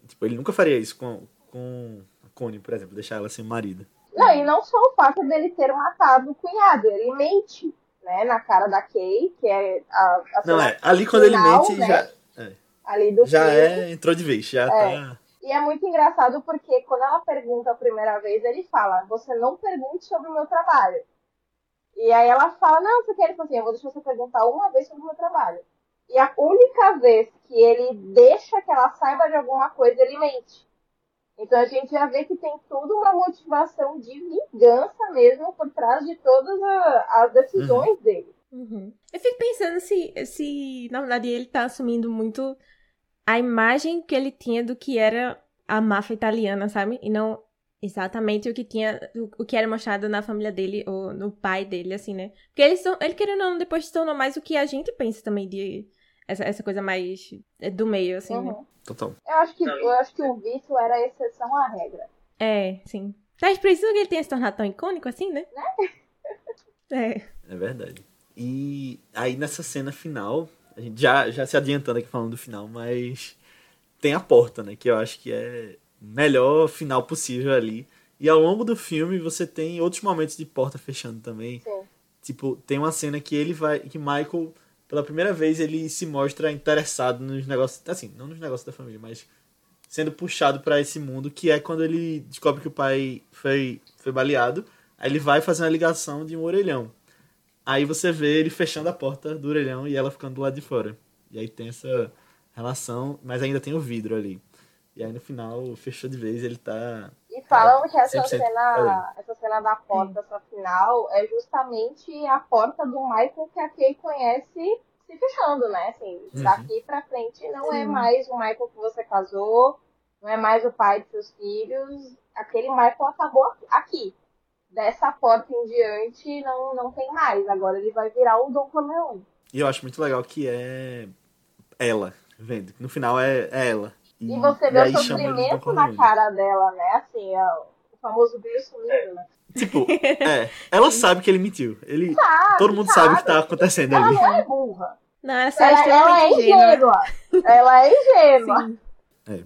tipo, ele nunca faria isso com, com a Connie, por exemplo, deixar ela sem marido. Não, e não só o fato dele ter matado o cunhado, ele mente, né, na cara da Kay, que é a, a Não, é, ali quando final, ele mente né, já. É. Ali do já filme. é, entrou de vez, já É. tá. E é muito engraçado porque quando ela pergunta a primeira vez, ele fala: Você não pergunte sobre o meu trabalho. E aí ela fala: Não, você quer? Ele fala assim: Eu vou deixar você perguntar uma vez sobre o meu trabalho. E a única vez que ele deixa que ela saiba de alguma coisa, ele mente. Então a gente já vê que tem tudo uma motivação de vingança mesmo por trás de todas as decisões dele. Uhum. Eu fico pensando se, se, na verdade, ele tá assumindo muito a imagem que ele tinha do que era a máfia italiana, sabe? E não exatamente o que tinha, o, que era mostrado na família dele, ou no pai dele, assim, né? Porque ele, se- ele querendo ou não, depois se tornou mais o que a gente pensa também de essa, essa coisa mais é, do meio, assim, né? Uhum. Total. Eu, acho que, eu acho que o vício era a exceção à regra. É, sim. Por isso que ele tenha se tornado tão icônico assim, né? É. É verdade. E aí nessa cena final, a gente já, já se adiantando aqui falando do final, mas tem a porta, né? Que eu acho que é o melhor final possível ali. E ao longo do filme você tem outros momentos de porta fechando também. Sim. Tipo, tem uma cena que ele vai. que Michael, pela primeira vez, ele se mostra interessado nos negócios. Assim, não nos negócios da família, mas sendo puxado pra esse mundo, que é quando ele descobre que o pai foi, foi baleado. Aí ele vai fazer uma ligação de um orelhão. Aí você vê ele fechando a porta do orelhão e ela ficando do lado de fora. E aí tem essa relação, mas ainda tem o vidro ali. E aí no final, fechou de vez, ele tá. E falam que essa 100% cena, essa cena da porta, essa final, é justamente a porta do Michael que a Kay conhece se fechando, né? Assim, Uhum. daqui pra frente não é Sim. mais o Michael que você casou, não é mais o pai de seus filhos. Aquele Michael acabou aqui. Dessa porta em diante não, não tem mais. Agora ele vai virar o Dom Corleone. E eu acho muito legal que é ela, vendo. No final é, é ela. E você vê aí o sofrimento na cara dela, né? Assim, é o famoso sumido, né? Tipo, é, ela sabe que ele mentiu. Ele, Sabe, todo mundo sabe o que tá acontecendo Ela ali. não é burra. Não, ela só é Ela, ela é ingênua. ingênua. Ela é ingênua. É.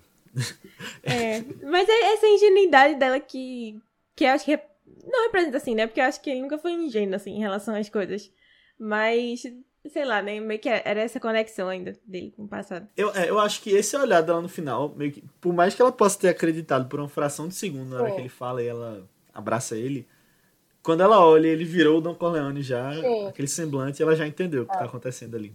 É, mas é essa ingenuidade dela que, que eu acho que rep- não representa assim, né? Porque eu acho que ele nunca foi ingênuo, assim, em relação às coisas. Mas, sei lá, né? Meio que era essa conexão ainda dele com o passado. Eu, é, eu acho que esse olhar dela no final, meio que, por mais que ela possa ter acreditado por uma fração de segundo na hora Sim. que ele fala e ela abraça ele, quando ela olha, ele virou o Don Corleone já, Sim. aquele semblante, ela já entendeu o que É. tá acontecendo ali.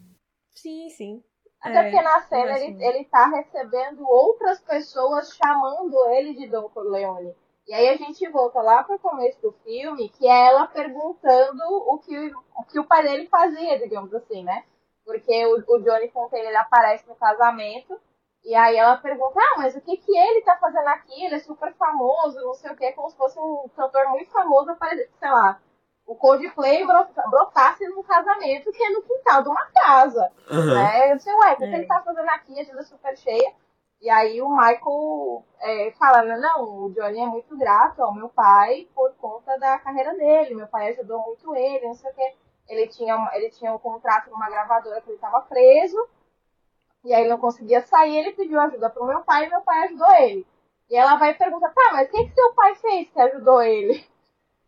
Sim, sim. Até É, porque na cena ele, ele tá recebendo outras pessoas chamando ele de Don Corleone. E aí a gente volta lá pro começo do filme, que é ela perguntando o que o, que o pai dele fazia, digamos assim, né? Porque o, o Johnny Fontaine ele aparece no casamento, e aí ela pergunta, ah, mas o que que ele tá fazendo aqui? Ele é super famoso, não sei o que, como se fosse um cantor muito famoso, aparece- sei lá, o Coldplay brota- brotasse num casamento que é no quintal de uma casa. Aham. Né? Eu disse, ué, o que, É. que ele tá fazendo aqui? A agenda super cheia. E aí o Michael é, fala, "Não, não, o Johnny é muito grato ao meu pai por conta da carreira dele. Meu pai ajudou muito ele, não sei o quê. Ele tinha, ele tinha um contrato numa gravadora que ele estava preso. E aí ele não conseguia sair, ele pediu ajuda pro meu pai e meu pai ajudou ele. E ela vai perguntar, tá, mas o que, que seu pai fez que ajudou ele?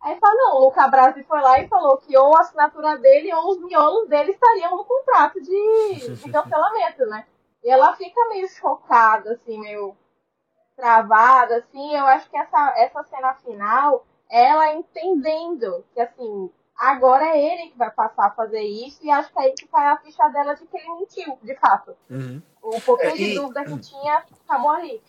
Aí fala, não, o Luca Brasi foi lá e falou que ou a assinatura dele ou os miolos dele estariam no contrato de, de cancelamento, né? E ela fica meio chocada, assim, meio travada, assim. Eu acho que essa, essa cena final, ela entendendo que, assim, agora é ele que vai passar a fazer isso, e acho que é aí que cai a ficha dela de que ele mentiu, de fato. Uhum. O pouquinho É, de e- dúvida que tinha, acabou ali.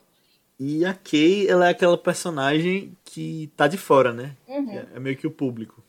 E a Kay, ela é aquela personagem que tá de fora, né? Uhum. É meio que o público.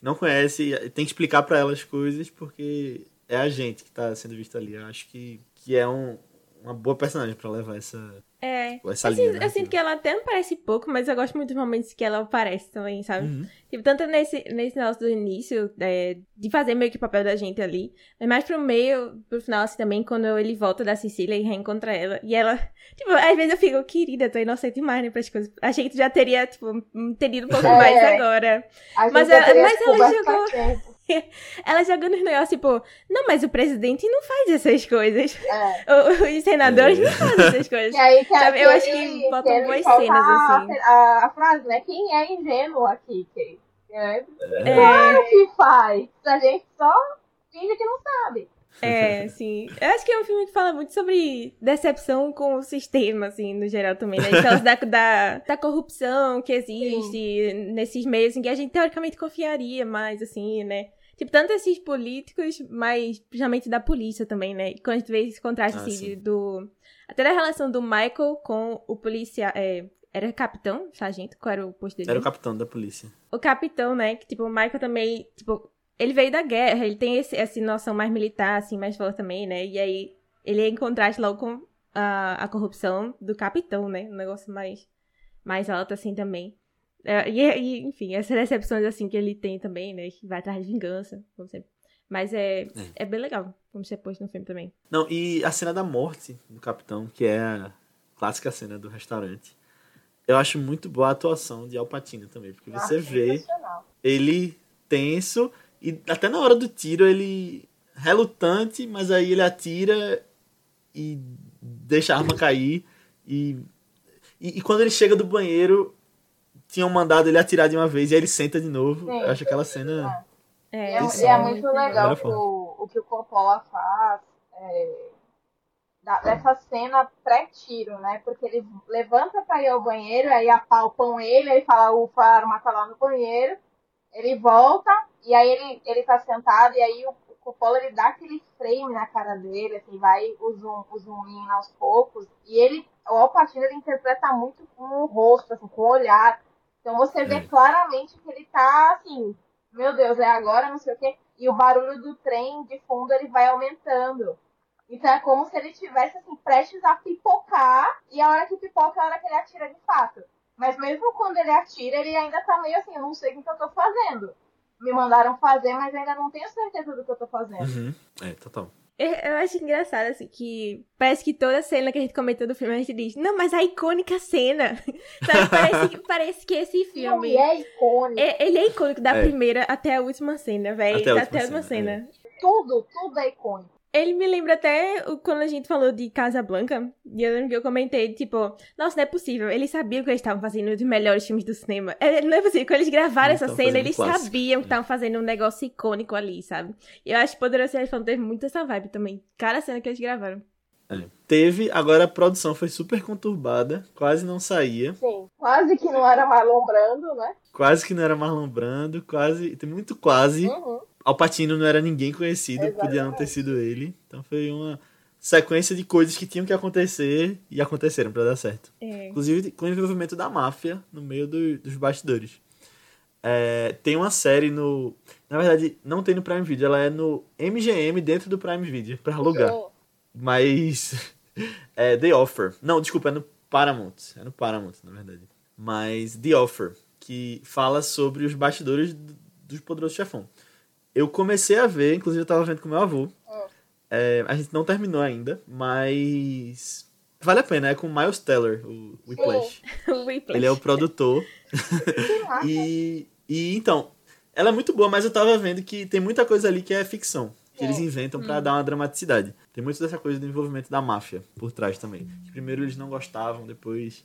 Não conhece, tem que explicar pra ela as coisas porque é a gente que tá sendo visto ali. Eu acho que, que é um, uma boa personagem pra levar essa, É. essa Eu, linha. sinto, eu sinto que ela até aparece pouco, mas eu gosto muito dos momentos que ela aparece também, sabe? Uhum. Tipo, tanto nesse, nesse negócio do início, é, de fazer meio que o papel da gente ali, mas mais pro meio, pro final, assim, também, quando ele volta da Sicília e reencontra ela. E ela, tipo, às vezes eu fico, querida, tu é inocente demais, né, pras coisas. Achei que tu já teria, tipo, entendido um pouco É. mais agora. A gente Mas ela- mas ela faz tempo. ela jogando os negócios, tipo, não, mas o presidente não faz essas coisas. É. Os senadores É. não fazem essas coisas. E aí que Sabe, eu acho que botam boas cenas, a- assim. A, a frase, né? Quem é ingênuo aqui, Kay? É, É, Claro que faz. A gente só finge que não sabe. É, sim. Eu acho que é um filme que fala muito sobre decepção com o sistema, assim, no geral também, né? Então, da, da, da corrupção que existe nesses meios em que a gente teoricamente confiaria mais, assim, né? Tipo, tanto esses políticos, mas principalmente da polícia também, né? E quando a gente vê esse contraste, Ah, assim, sim. de- do... Até da relação do Michael com o policial... É, era capitão? Sargento? Qual era o posto dele? Era o capitão da polícia. o capitão, né? Que, tipo, o Michael também, tipo, ele veio da guerra, ele tem esse, essa noção mais militar, assim, mais forte também, né? E aí, ele é em contraste logo com a, a corrupção do capitão, né? Um negócio mais, mais alto, assim, também. É, e, e, enfim, essas decepções, assim, que ele tem também, né? Que vai atrás de vingança, como sempre. Mas é, é. bem legal, como você pôs no filme também. Não, e a cena da morte do capitão, que é a clássica cena do restaurante. Eu acho muito boa a atuação de Al Pacino também, porque você vê ele tenso e até na hora do tiro ele relutante, mas aí ele atira e deixa a arma cair e e, e quando ele chega do banheiro tinham mandado ele atirar de uma vez e aí ele senta de novo. Sim. Eu acho aquela cena E É, é, Isso, é é muito legal que forma. o, o que o Coppola faz é, da- dessa cena pré-tiro, né? Porque ele levanta pra ir ao banheiro, aí apalpam ele, aí fala, ufa, a arma tá lá no banheiro. Ele volta, e aí ele, ele tá sentado, e aí o, o Coppola ele dá aquele frame na cara dele, assim, vai o zoom, o zoom in aos poucos, e ele, o Al Pacino, ele interpreta muito com o rosto, assim, com o olhar. Então você vê claramente que ele tá, assim, meu Deus, é agora, não sei o quê. E o barulho do trem de fundo ele vai aumentando. Então é como se ele tivesse assim, prestes a pipocar, e a hora que pipoca é a hora que ele atira de fato. Mas mesmo quando ele atira, ele ainda tá meio assim, eu não sei o que eu tô fazendo. Me mandaram fazer, mas ainda não tenho certeza do que eu tô fazendo. Uhum. É, total. Eu, eu acho engraçado, assim, que parece que toda cena que a gente comentou do filme, a gente diz, não, mas a icônica cena. Sabe? Parece, que- parece que esse filme. Filme é icônico. é- ele é icônico da É. primeira até a última cena, velho. Até a Até, última a última cena, cena. Tudo, tudo é icônico. Ele me lembra até quando a gente falou de Casa Blanca. E eu lembro que eu comentei, tipo, nossa, não é possível. Eles sabiam que eles estavam fazendo um dos melhores filmes do cinema. É, não é possível. Quando eles gravaram Eles essa cena, eles clássico. sabiam que estavam fazendo um negócio icônico ali, sabe? E eu acho que Poderoso Chefão teve muito essa vibe também. Cada cena que eles gravaram. É. Teve, agora a produção foi super conturbada, quase não saía, Sim. Quase que não era Marlon Brando, né? quase que não era Marlon Brando, quase, tem muito quase. Uhum. Al Pacino não era ninguém conhecido, podia não ter Exatamente. sido ele. Então foi uma sequência de coisas que tinham que acontecer e aconteceram pra dar certo. É. Inclusive com o envolvimento da máfia no meio do- dos bastidores. É, tem uma série no. Na verdade, não tem no Prime Video, ela é no MGM dentro do Prime Video, pra alugar. Sim. Mas. É The Offer. Não, desculpa, é no Paramount. É no Paramount, na verdade. Mas The Offer, que fala sobre os bastidores do- dos Poderosos Chefão. Eu comecei a ver, inclusive eu tava vendo com meu avô. É, a gente não terminou ainda, mas. Vale a pena, é com Miles Teller, o Whiplash. O. Ele é o produtor. E, e então, ela é muito boa, mas eu tava vendo que tem muita coisa ali que é ficção. Que eles inventam pra dar uma dramaticidade. Tem muito dessa coisa do envolvimento da máfia por trás também. Que primeiro eles não gostavam, depois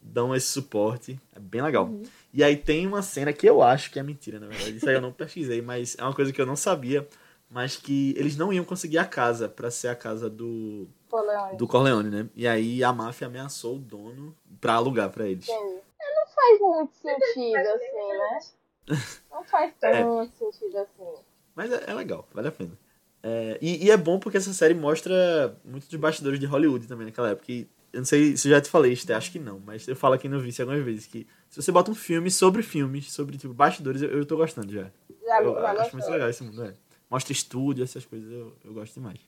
dão esse suporte. É bem legal. E aí tem uma cena que eu acho que é mentira, na verdade. Isso aí eu não pesquisei, mas é uma coisa que eu não sabia. Mas que eles não iam conseguir a casa pra ser a casa do, Corleone. do Corleone, né? E aí a máfia ameaçou o dono pra alugar pra eles. Entendi. É, Não faz muito sentido, assim, né? Não faz É. tanto sentido assim. Mas é, é legal, vale a pena. É, e, e é bom porque essa série mostra muito dos bastidores de Hollywood também naquela época. E eu não sei se eu já te falei, Esther, acho que não, mas eu falo aqui no Vice algumas vezes que se você bota um filme sobre filmes, sobre tipo bastidores, eu, eu tô gostando já. Já, Eu já acho muito legal esse mundo, é. Mostra estúdio, essas coisas, eu, eu gosto demais.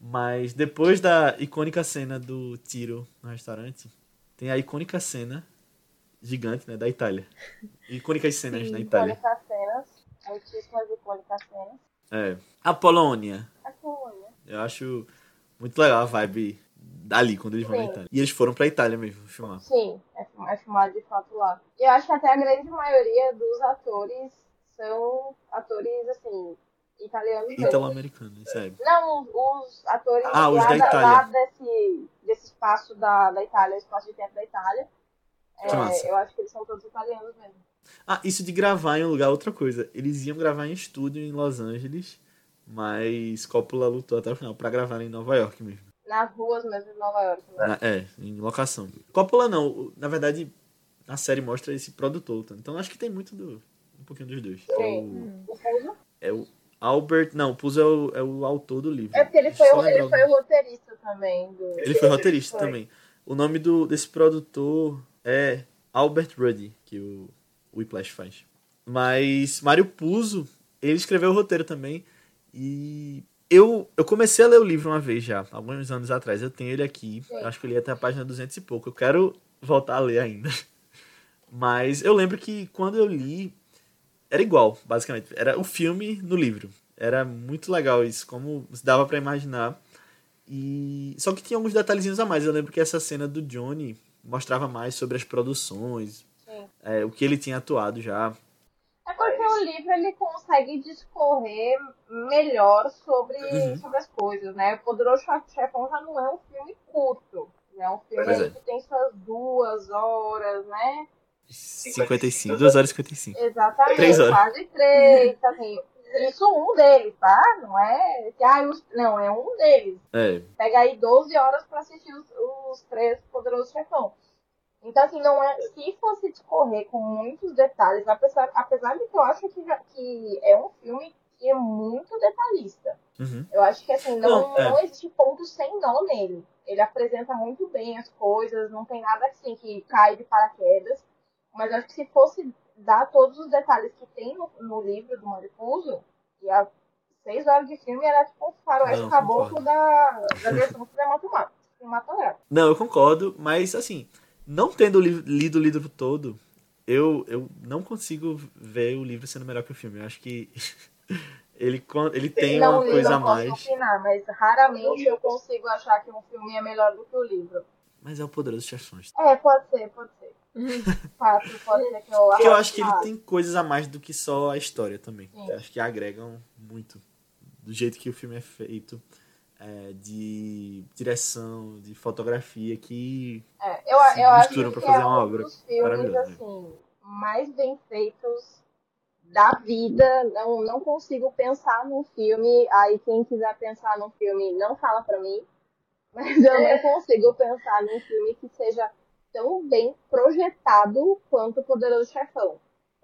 Mas depois da icônica cena do tiro no restaurante, tem a icônica cena gigante, né, da Itália. Icônicas cenas Sim, na Itália. Icônicas cenas. Muitíssimas icônicas cenas. É. A Polônia. A Polônia. Eu acho muito legal a vibe dali, quando eles vão na Sim. Itália. E eles foram pra Itália mesmo filmar. Sim, é, é filmado de fato lá. E eu acho que até a grande maioria dos atores são atores, assim, italianos mesmo. Italo-americano, sério. Não, os atores Ah, os da Itália. lá desse, desse espaço da, da Itália, espaço de tempo da Itália. É, eu acho que eles são todos italianos mesmo. Ah, isso de gravar em um lugar, outra coisa. Eles iam gravar em estúdio em Los Angeles, mas Coppola lutou até o final pra gravar em Nova York mesmo. Nas ruas mesmo de Nova York. Né? Na- é, em locação. Coppola não, na verdade, a série mostra esse produtor. tá? Então acho que tem muito do. Um pouquinho dos dois. É o, é o Albert. Não, o Puzo é o, é o autor do livro. É porque ele foi, o, ele foi o roteirista também. Do... Ele foi roteirista Foi. também. O nome do, desse produtor é Albert Ruddy, que o, o Whiplash faz. Mas Mário Puzo, ele escreveu o roteiro também. E eu, eu comecei a ler o livro uma vez já, alguns anos atrás. Eu tenho ele aqui. Eu acho que eu li até a página 200 e pouco. Eu quero voltar a ler ainda. Mas eu lembro que quando eu li, era igual, basicamente. Era o filme no livro. Era muito legal isso, como dava pra imaginar. E só que tinha alguns detalhezinhos a mais. Eu lembro que essa cena do Johnny mostrava mais sobre as produções, Sim. é, o que ele tinha atuado já. O livro ele consegue discorrer melhor sobre, Uhum. sobre as coisas, né? O Poderoso Chef- Chefão já não é um filme curto. É um filme é. que tem suas duas horas, né? 55, 2 horas e 55. Exatamente, Três horas. quase três. Assim, isso um deles, tá? Não é. que, ah, os- não, é um deles. É, Pega aí 12 horas pra assistir os, os três Poderosos Chefão. Então, assim, não é. Se fosse discorrer com muitos detalhes, apesar, apesar de que eu acho que, já- que é um filme que é muito detalhista. uhum. Eu acho que assim, não, Não, é. não existe ponto sem nó nele. Ele apresenta muito bem as coisas, não tem nada assim que cai de paraquedas. Mas acho que se fosse dar todos os detalhes que tem no, no livro do Mariposo, e a seis horas de filme era tipo um faroeste Não, caboclo concordo. da, da versão cinematográfica. Não, eu concordo, mas assim, não tendo li- lido o livro todo, eu, eu não consigo ver o livro sendo melhor que o filme. Eu acho que ele, ele tem não uma li, coisa a não posso mais. opinar, mas raramente eu consigo achar que um filme é melhor do que o livro. Mas é o Poderoso Chefão. É, pode ser, pode ser. Fato, pode ser que eu Porque eu acho que ele tem coisas a mais do que só a história também. Eu acho que agregam muito do jeito que o filme é feito, é, de direção, de fotografia, que É, eu, se eu acho misturam que fazer é uma um obra dos filmes né? assim mais bem feitos da vida. Não, não consigo pensar num filme. Aí quem quiser pensar num filme não fala pra mim. Mas eu não consigo pensar num filme que seja tão bem projetado quanto o Poderoso Chefão.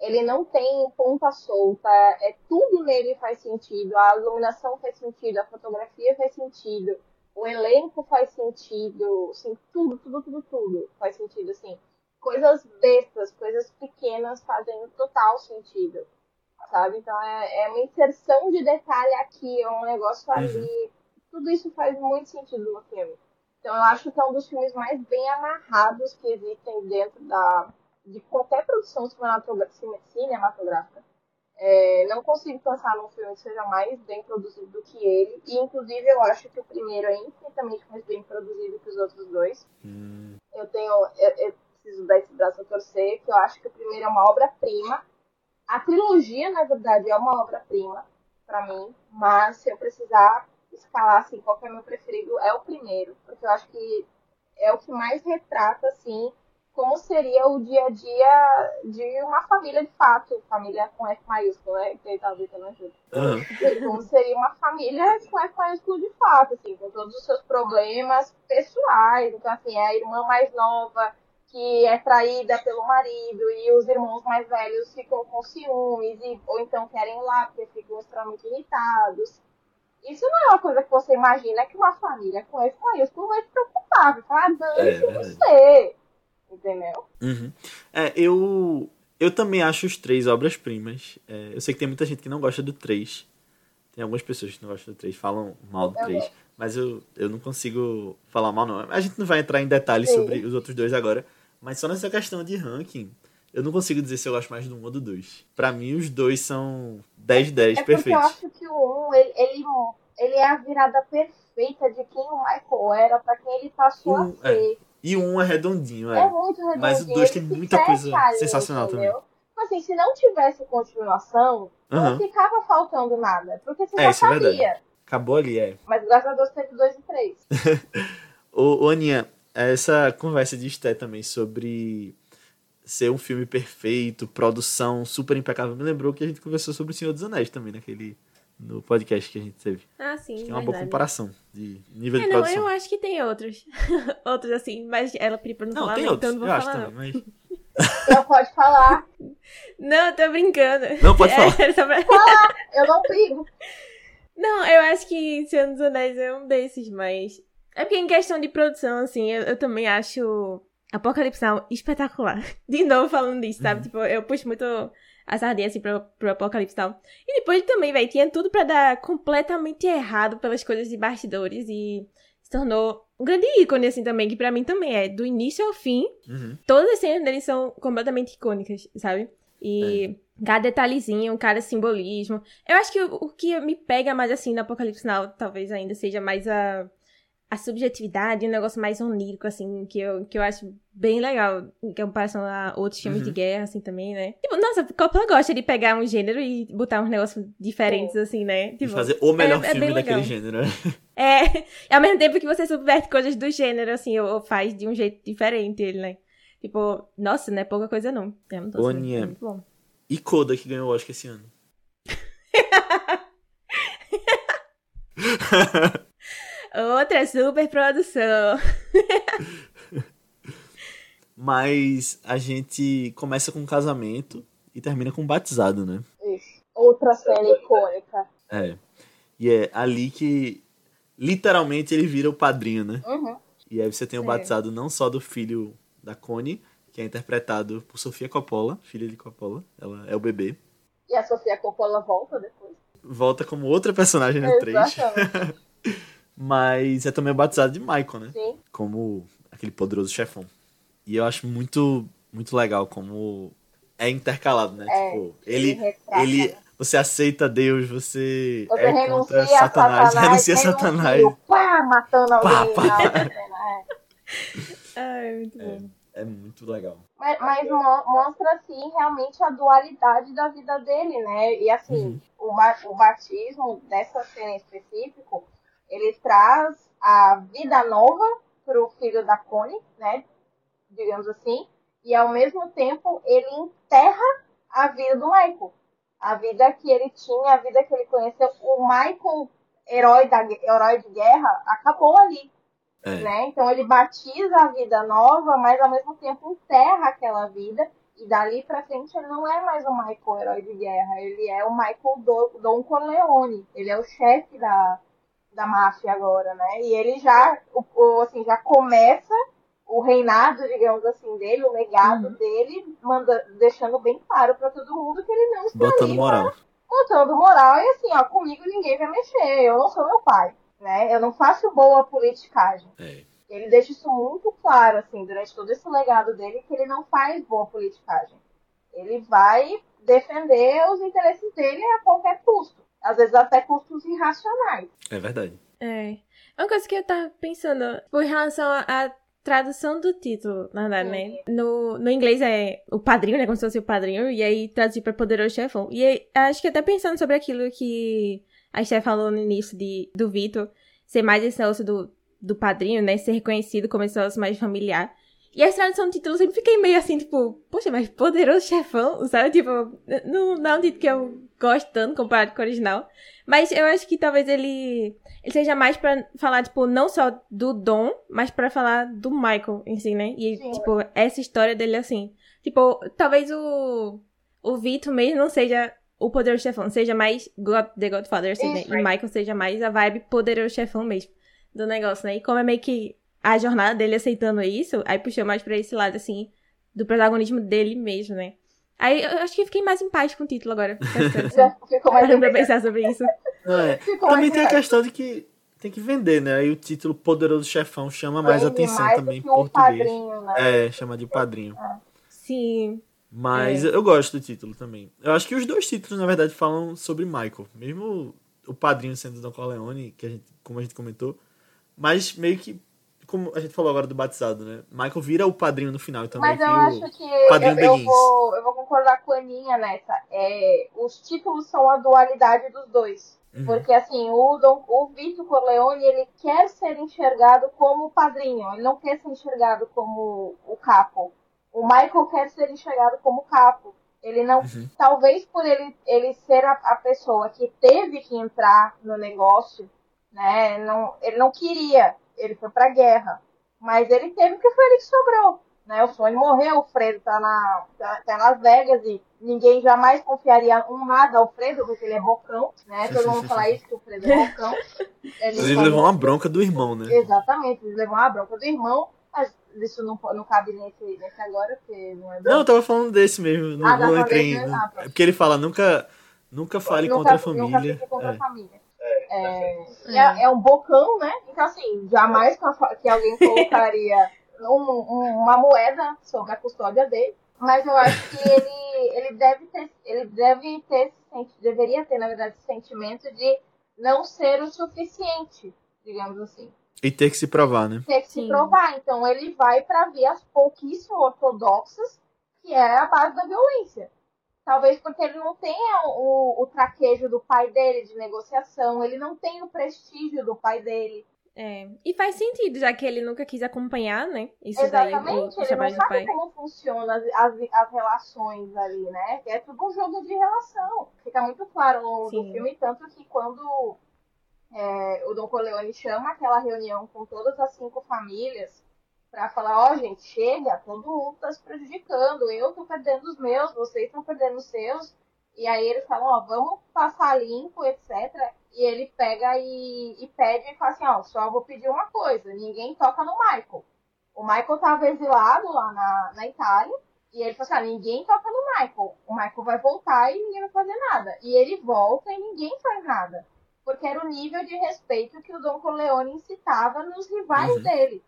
Ele não tem ponta solta, é tudo nele faz sentido, a iluminação faz sentido, a fotografia faz sentido, o elenco faz sentido, assim, tudo, tudo, tudo, tudo faz sentido, assim. Coisas bestas, coisas pequenas fazem total sentido, sabe? Então é, é uma inserção de detalhe aqui, é um negócio ali, tudo isso faz muito sentido no filme. Então eu acho que é um dos filmes mais bem amarrados que existem dentro da, de qualquer produção cinematográfica. É, não consigo pensar num filme que seja mais bem produzido do que ele. E inclusive eu acho que o primeiro é infinitamente mais bem produzido que os outros dois. hum, Eu tenho. Eu, eu preciso dar esse braço a torcer, que eu acho que o primeiro é uma obra-prima. A trilogia, na verdade, é uma obra-prima pra mim, mas se eu precisar escalar assim, qual que é o meu preferido, é o primeiro, porque eu acho que é o que mais retrata assim como seria o dia a dia de uma família de fato, família com F maiúsculo, né? Que ele tava gritando ajuda. aham. Como seria uma família com F maiúsculo de fato, assim, com todos os seus problemas pessoais. Então, assim, é a irmã mais nova que é traída pelo marido e os irmãos mais velhos ficam com ciúmes e, ou então querem ir lá porque ficam extremamente irritados. Isso não é uma coisa que você imagina que uma família com F maiúsculo vai se preocupar, vai falar, É, dane-se verdade. você. Entendeu? Uhum. É, eu, eu também acho os três obras-primas. É, eu sei que tem muita gente que não gosta do 3. Tem algumas pessoas que não gostam do 3, falam mal do Eu 3. gosto. Mas eu, eu não consigo falar mal, não. A gente não vai entrar em detalhes Sim. sobre os outros dois agora. Mas só nessa questão de ranking, eu não consigo dizer se eu gosto mais do 1 ou do 2. Pra mim, os dois são 10 10 É eu perfeitos. acho que o 1, ele, ele, ele é a virada perfeita de quem o Michael era pra quem ele passou a Um, é. E 1 é redondinho, É, é. muito redondinho. Mas o dois tem muita coisa ali, sensacional entendeu? Tipo assim, se não tivesse continuação, não Aham. ficava faltando nada. Porque você É, já isso é sabia. Acabou ali, é. Mas graças a Deus teve dois e três. Ô, ô Aninha, essa conversa de Esté também sobre ser um filme perfeito, produção super impecável, me lembrou que a gente conversou sobre o Senhor dos Anéis também, naquele. No podcast que a gente teve. Ah, sim, Acho que é uma boa comparação de nível É, de não, produção. eu acho que tem outros. outros assim, mas ela pediu pra não, Não, falar, tem não, outros, então não eu vou acho falar, também, não. mas. Não pode falar. Não, tô brincando. Não, pode falar. É, só pra- Eu não brigo. Não, eu acho que Senhor dos Anéis é um desses, mas. É porque em questão de produção, assim, eu, eu também acho Apocalipse Now espetacular. De novo falando disso, sabe? Tipo, eu puxo muito a sardinha assim pro, pro Apocalipse Now. E depois também, velho, tinha tudo pra dar completamente errado pelas coisas de bastidores e se tornou um grande ícone, assim, também, que pra mim também é. Do início ao fim, Uhum. todas as cenas dele são completamente icônicas, sabe? E cada detalhezinho, cada simbolismo. Eu acho que o, o que me pega mais assim no Apocalipse Now, talvez ainda seja mais a, a subjetividade, um negócio mais onírico, assim, que eu, que eu acho bem legal em comparação a outros filmes Uhum. de guerra, assim, também, né? Tipo, nossa, Coppola gosta de pegar um gênero e botar uns negócios diferentes, assim, né? E Tipo, fazer o melhor é- é filme bem daquele legal. gênero. é, ao mesmo tempo que você subverte coisas do gênero, assim, ou, ou faz de um jeito diferente ele, né? Tipo, nossa, não é pouca coisa não. É né? Aninha. É muito bom. E Coda, que ganhou o Oscar esse ano. Outra super produção. Mas a gente começa com um casamento e termina com um batizado, né? Isso. Outra cena icônica. É. E é ali que literalmente ele vira o padrinho, né? Uhum. E aí você tem o batizado não só do filho da Connie, que é interpretado por Sofia Coppola, filha de Coppola, ela é o bebê. E a Sofia Coppola volta depois. Volta como outra personagem no 3. Mas é também batizado de Michael, né? Sim. Como aquele poderoso chefão. E eu acho muito, muito legal como é intercalado, né? É, tipo, ele, retrata, ele, né? você aceita Deus, você, Você é contra Satanás, Satanás, renuncia a um Satanás. tio, pá, matando alguém Pá, pá. É. Ai, muito bom. É muito legal. Mas, mas mo- mostra, assim, realmente a dualidade da vida dele, né? E, assim, Uhum. o, ba- o batismo, dessa cena em específico, ele traz a vida nova pro filho da Connie, né? Digamos assim. E, ao mesmo tempo, ele enterra a vida do Michael. A vida que ele tinha, a vida que ele conheceu. O Michael, herói, da, herói de guerra, acabou ali É. né? Então ele batiza a vida nova, mas ao mesmo tempo enterra aquela vida. E dali pra frente ele não é mais o Michael herói de guerra, ele é o Michael Do- Don Corleone. Ele é o chefe da, da máfia agora, né? E ele já, o, o, assim, já começa o reinado, digamos assim, dele, o legado Uhum. dele, manda, deixando bem claro pra todo mundo que ele não está Botando ali moral. botando moral e assim, ó, comigo ninguém vai mexer, eu não sou meu pai, né? Eu não faço boa politicagem. É. Ele deixa isso muito claro, assim, durante todo esse legado dele, que ele não faz boa politicagem. Ele vai defender os interesses dele a qualquer custo. Às vezes até custos irracionais. É verdade. É. Uma coisa que eu tava pensando, em relação à tradução do título, na verdade, né? No, no inglês é o padrinho, né? Como se fosse o padrinho, e aí traduzir pra poderoso chefão. E aí, acho que até pensando sobre aquilo que a Steph falou no início de, do Vitor, ser mais esse negócio do, do padrinho, né? Ser reconhecido como esse negócio mais familiar. E a tradução do título eu sempre fiquei meio assim, tipo, poxa, mas poderoso chefão, sabe? Tipo, não, não é um título que eu gosto tanto comparado com o original. Mas eu acho que talvez ele, ele seja mais pra falar, tipo, não só do Dom, mas pra falar do Michael em si, né? E, Sim. tipo, essa história dele assim. Tipo, talvez o, o Vitor mesmo não seja o poderoso chefão, seja mais God, The Godfather, assim, né? E Michael seja mais a vibe poderoso chefão mesmo do negócio, né? E como é meio que a jornada dele aceitando isso, aí puxou mais pra esse lado, assim, do protagonismo dele mesmo, né? Aí eu acho que fiquei mais em paz com o título agora. Ficou mais Parando pra pensar sobre isso. É. Também tem a questão de que tem que vender, né? Aí o título Poderoso Chefão chama mais Vende atenção mais também em um português. padrinho, né? É, chama de padrinho. Sim. Mas É. eu gosto do título também. Eu acho que os dois títulos, na verdade, falam sobre Michael. Mesmo o padrinho sendo Don Corleone, que a gente, como a gente comentou. Mas meio que como a gente falou agora do batizado, né? Michael vira o padrinho no final então Mas eu acho que eu, eu vou, eu vou concordar com a Aninha nessa. É, os títulos são a dualidade dos dois. Uhum. Porque assim, o, Dom, o Vito Corleone, ele quer ser enxergado como o padrinho, ele não quer ser enxergado como o capo. O Michael quer ser enxergado como capo. Ele não, Uhum. talvez por ele, ele ser a, a pessoa que teve que entrar no negócio, né? Não, ele não queria, ele foi pra guerra. Mas ele teve porque foi ele que sobrou. Né? O Sony morreu, o Fredo tá, na, tá, tá em Las Vegas e ninguém jamais confiaria um nada ao Fredo, porque ele é bocão, né? Todo mundo fala isso, que o Fredo é bocão. Ele só- levou uma bronca do irmão, né? Exatamente, eles levam a bronca do irmão, mas isso não, não cabe nesse, nesse agora, porque não é bom. Não, eu tava falando desse mesmo. Não, Ah, não entrei em. ah, é porque ele fala, nunca, nunca fale nunca, contra a família. Nunca fique contra É. a família. É, é, é um bocão, né? Então, assim, jamais que, alguém colocaria um- um- uma moeda sobre a custódia dele. Mas eu acho que ele, ele deve ter, ele deve ter, deveria ter, na verdade, esse sentimento de não ser o suficiente, digamos assim. E ter que se provar, né? Ter que se Sim. provar. Então ele vai para vias pouquíssimo ortodoxas, que é a base da violência. Talvez porque ele não tenha o, o traquejo do pai dele de negociação, ele não tem o prestígio do pai dele. É. E faz sentido, já que ele nunca quis acompanhar, né? Isso daí, o, Exatamente, o ele não sabe pai. como funcionam as, as, as relações ali, né? É tudo um jogo de relação. Fica muito claro no, no filme, tanto que quando é, o Don Corleone chama aquela reunião com todas as cinco famílias pra falar, ó, gente, chega, todo mundo tá se prejudicando, eu tô perdendo os meus, vocês estão perdendo os seus. E aí eles falam, ó, vamos passar limpo, etc. E ele pega e, e pede e fala assim, ó, só vou pedir uma coisa, ninguém toca no Michael. O Michael tava exilado lá na, na Itália, e ele falou assim, ah, ninguém toca no Michael. O Michael vai voltar e ninguém vai fazer nada. E ele volta e ninguém faz nada. Porque era o nível de respeito que o Don Corleone incitava nos rivais Uhum. dele.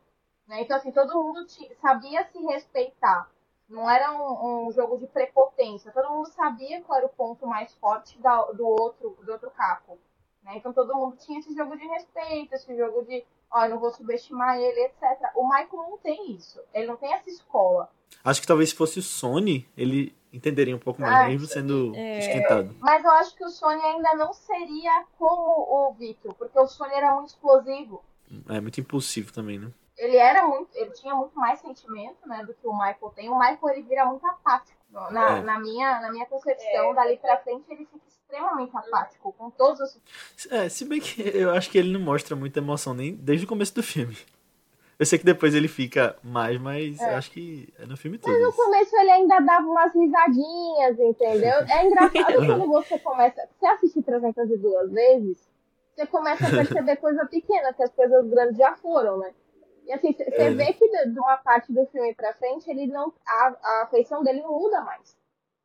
Né? Então, assim, todo mundo sabia se respeitar. Não era um, um jogo de prepotência. Todo mundo sabia qual era o ponto mais forte da- do, outro, do outro capo. né? Então todo mundo tinha esse jogo de respeito, esse jogo de, ó, eu não vou subestimar ele, etc. O Michael não tem isso. Ele não tem essa escola. Acho que talvez se fosse o Sony, ele entenderia um pouco mais, Ah, mesmo sendo é. esquentado. Mas eu acho que o Sony ainda não seria como o Victor, porque o Sony era muito explosivo. É muito impulsivo também, né? Ele era muito, ele tinha muito mais sentimento, né, do que o Michael tem. O Michael ele vira muito apático. Na, É. na minha, na minha concepção, dali pra frente ele fica extremamente apático com todos os É, se bem que eu acho que ele não mostra muita emoção nem desde o começo do filme. Eu sei que depois ele fica mais, mas eu acho que é no filme todo. No isso. começo ele ainda dava umas risadinhas, entendeu? É engraçado quando você começa. Você assistir 302 vezes, você começa a perceber coisa pequena, que as coisas grandes já foram, né? E assim, você É. vê que de de uma parte do filme pra frente, ele não. A, a feição dele não muda mais.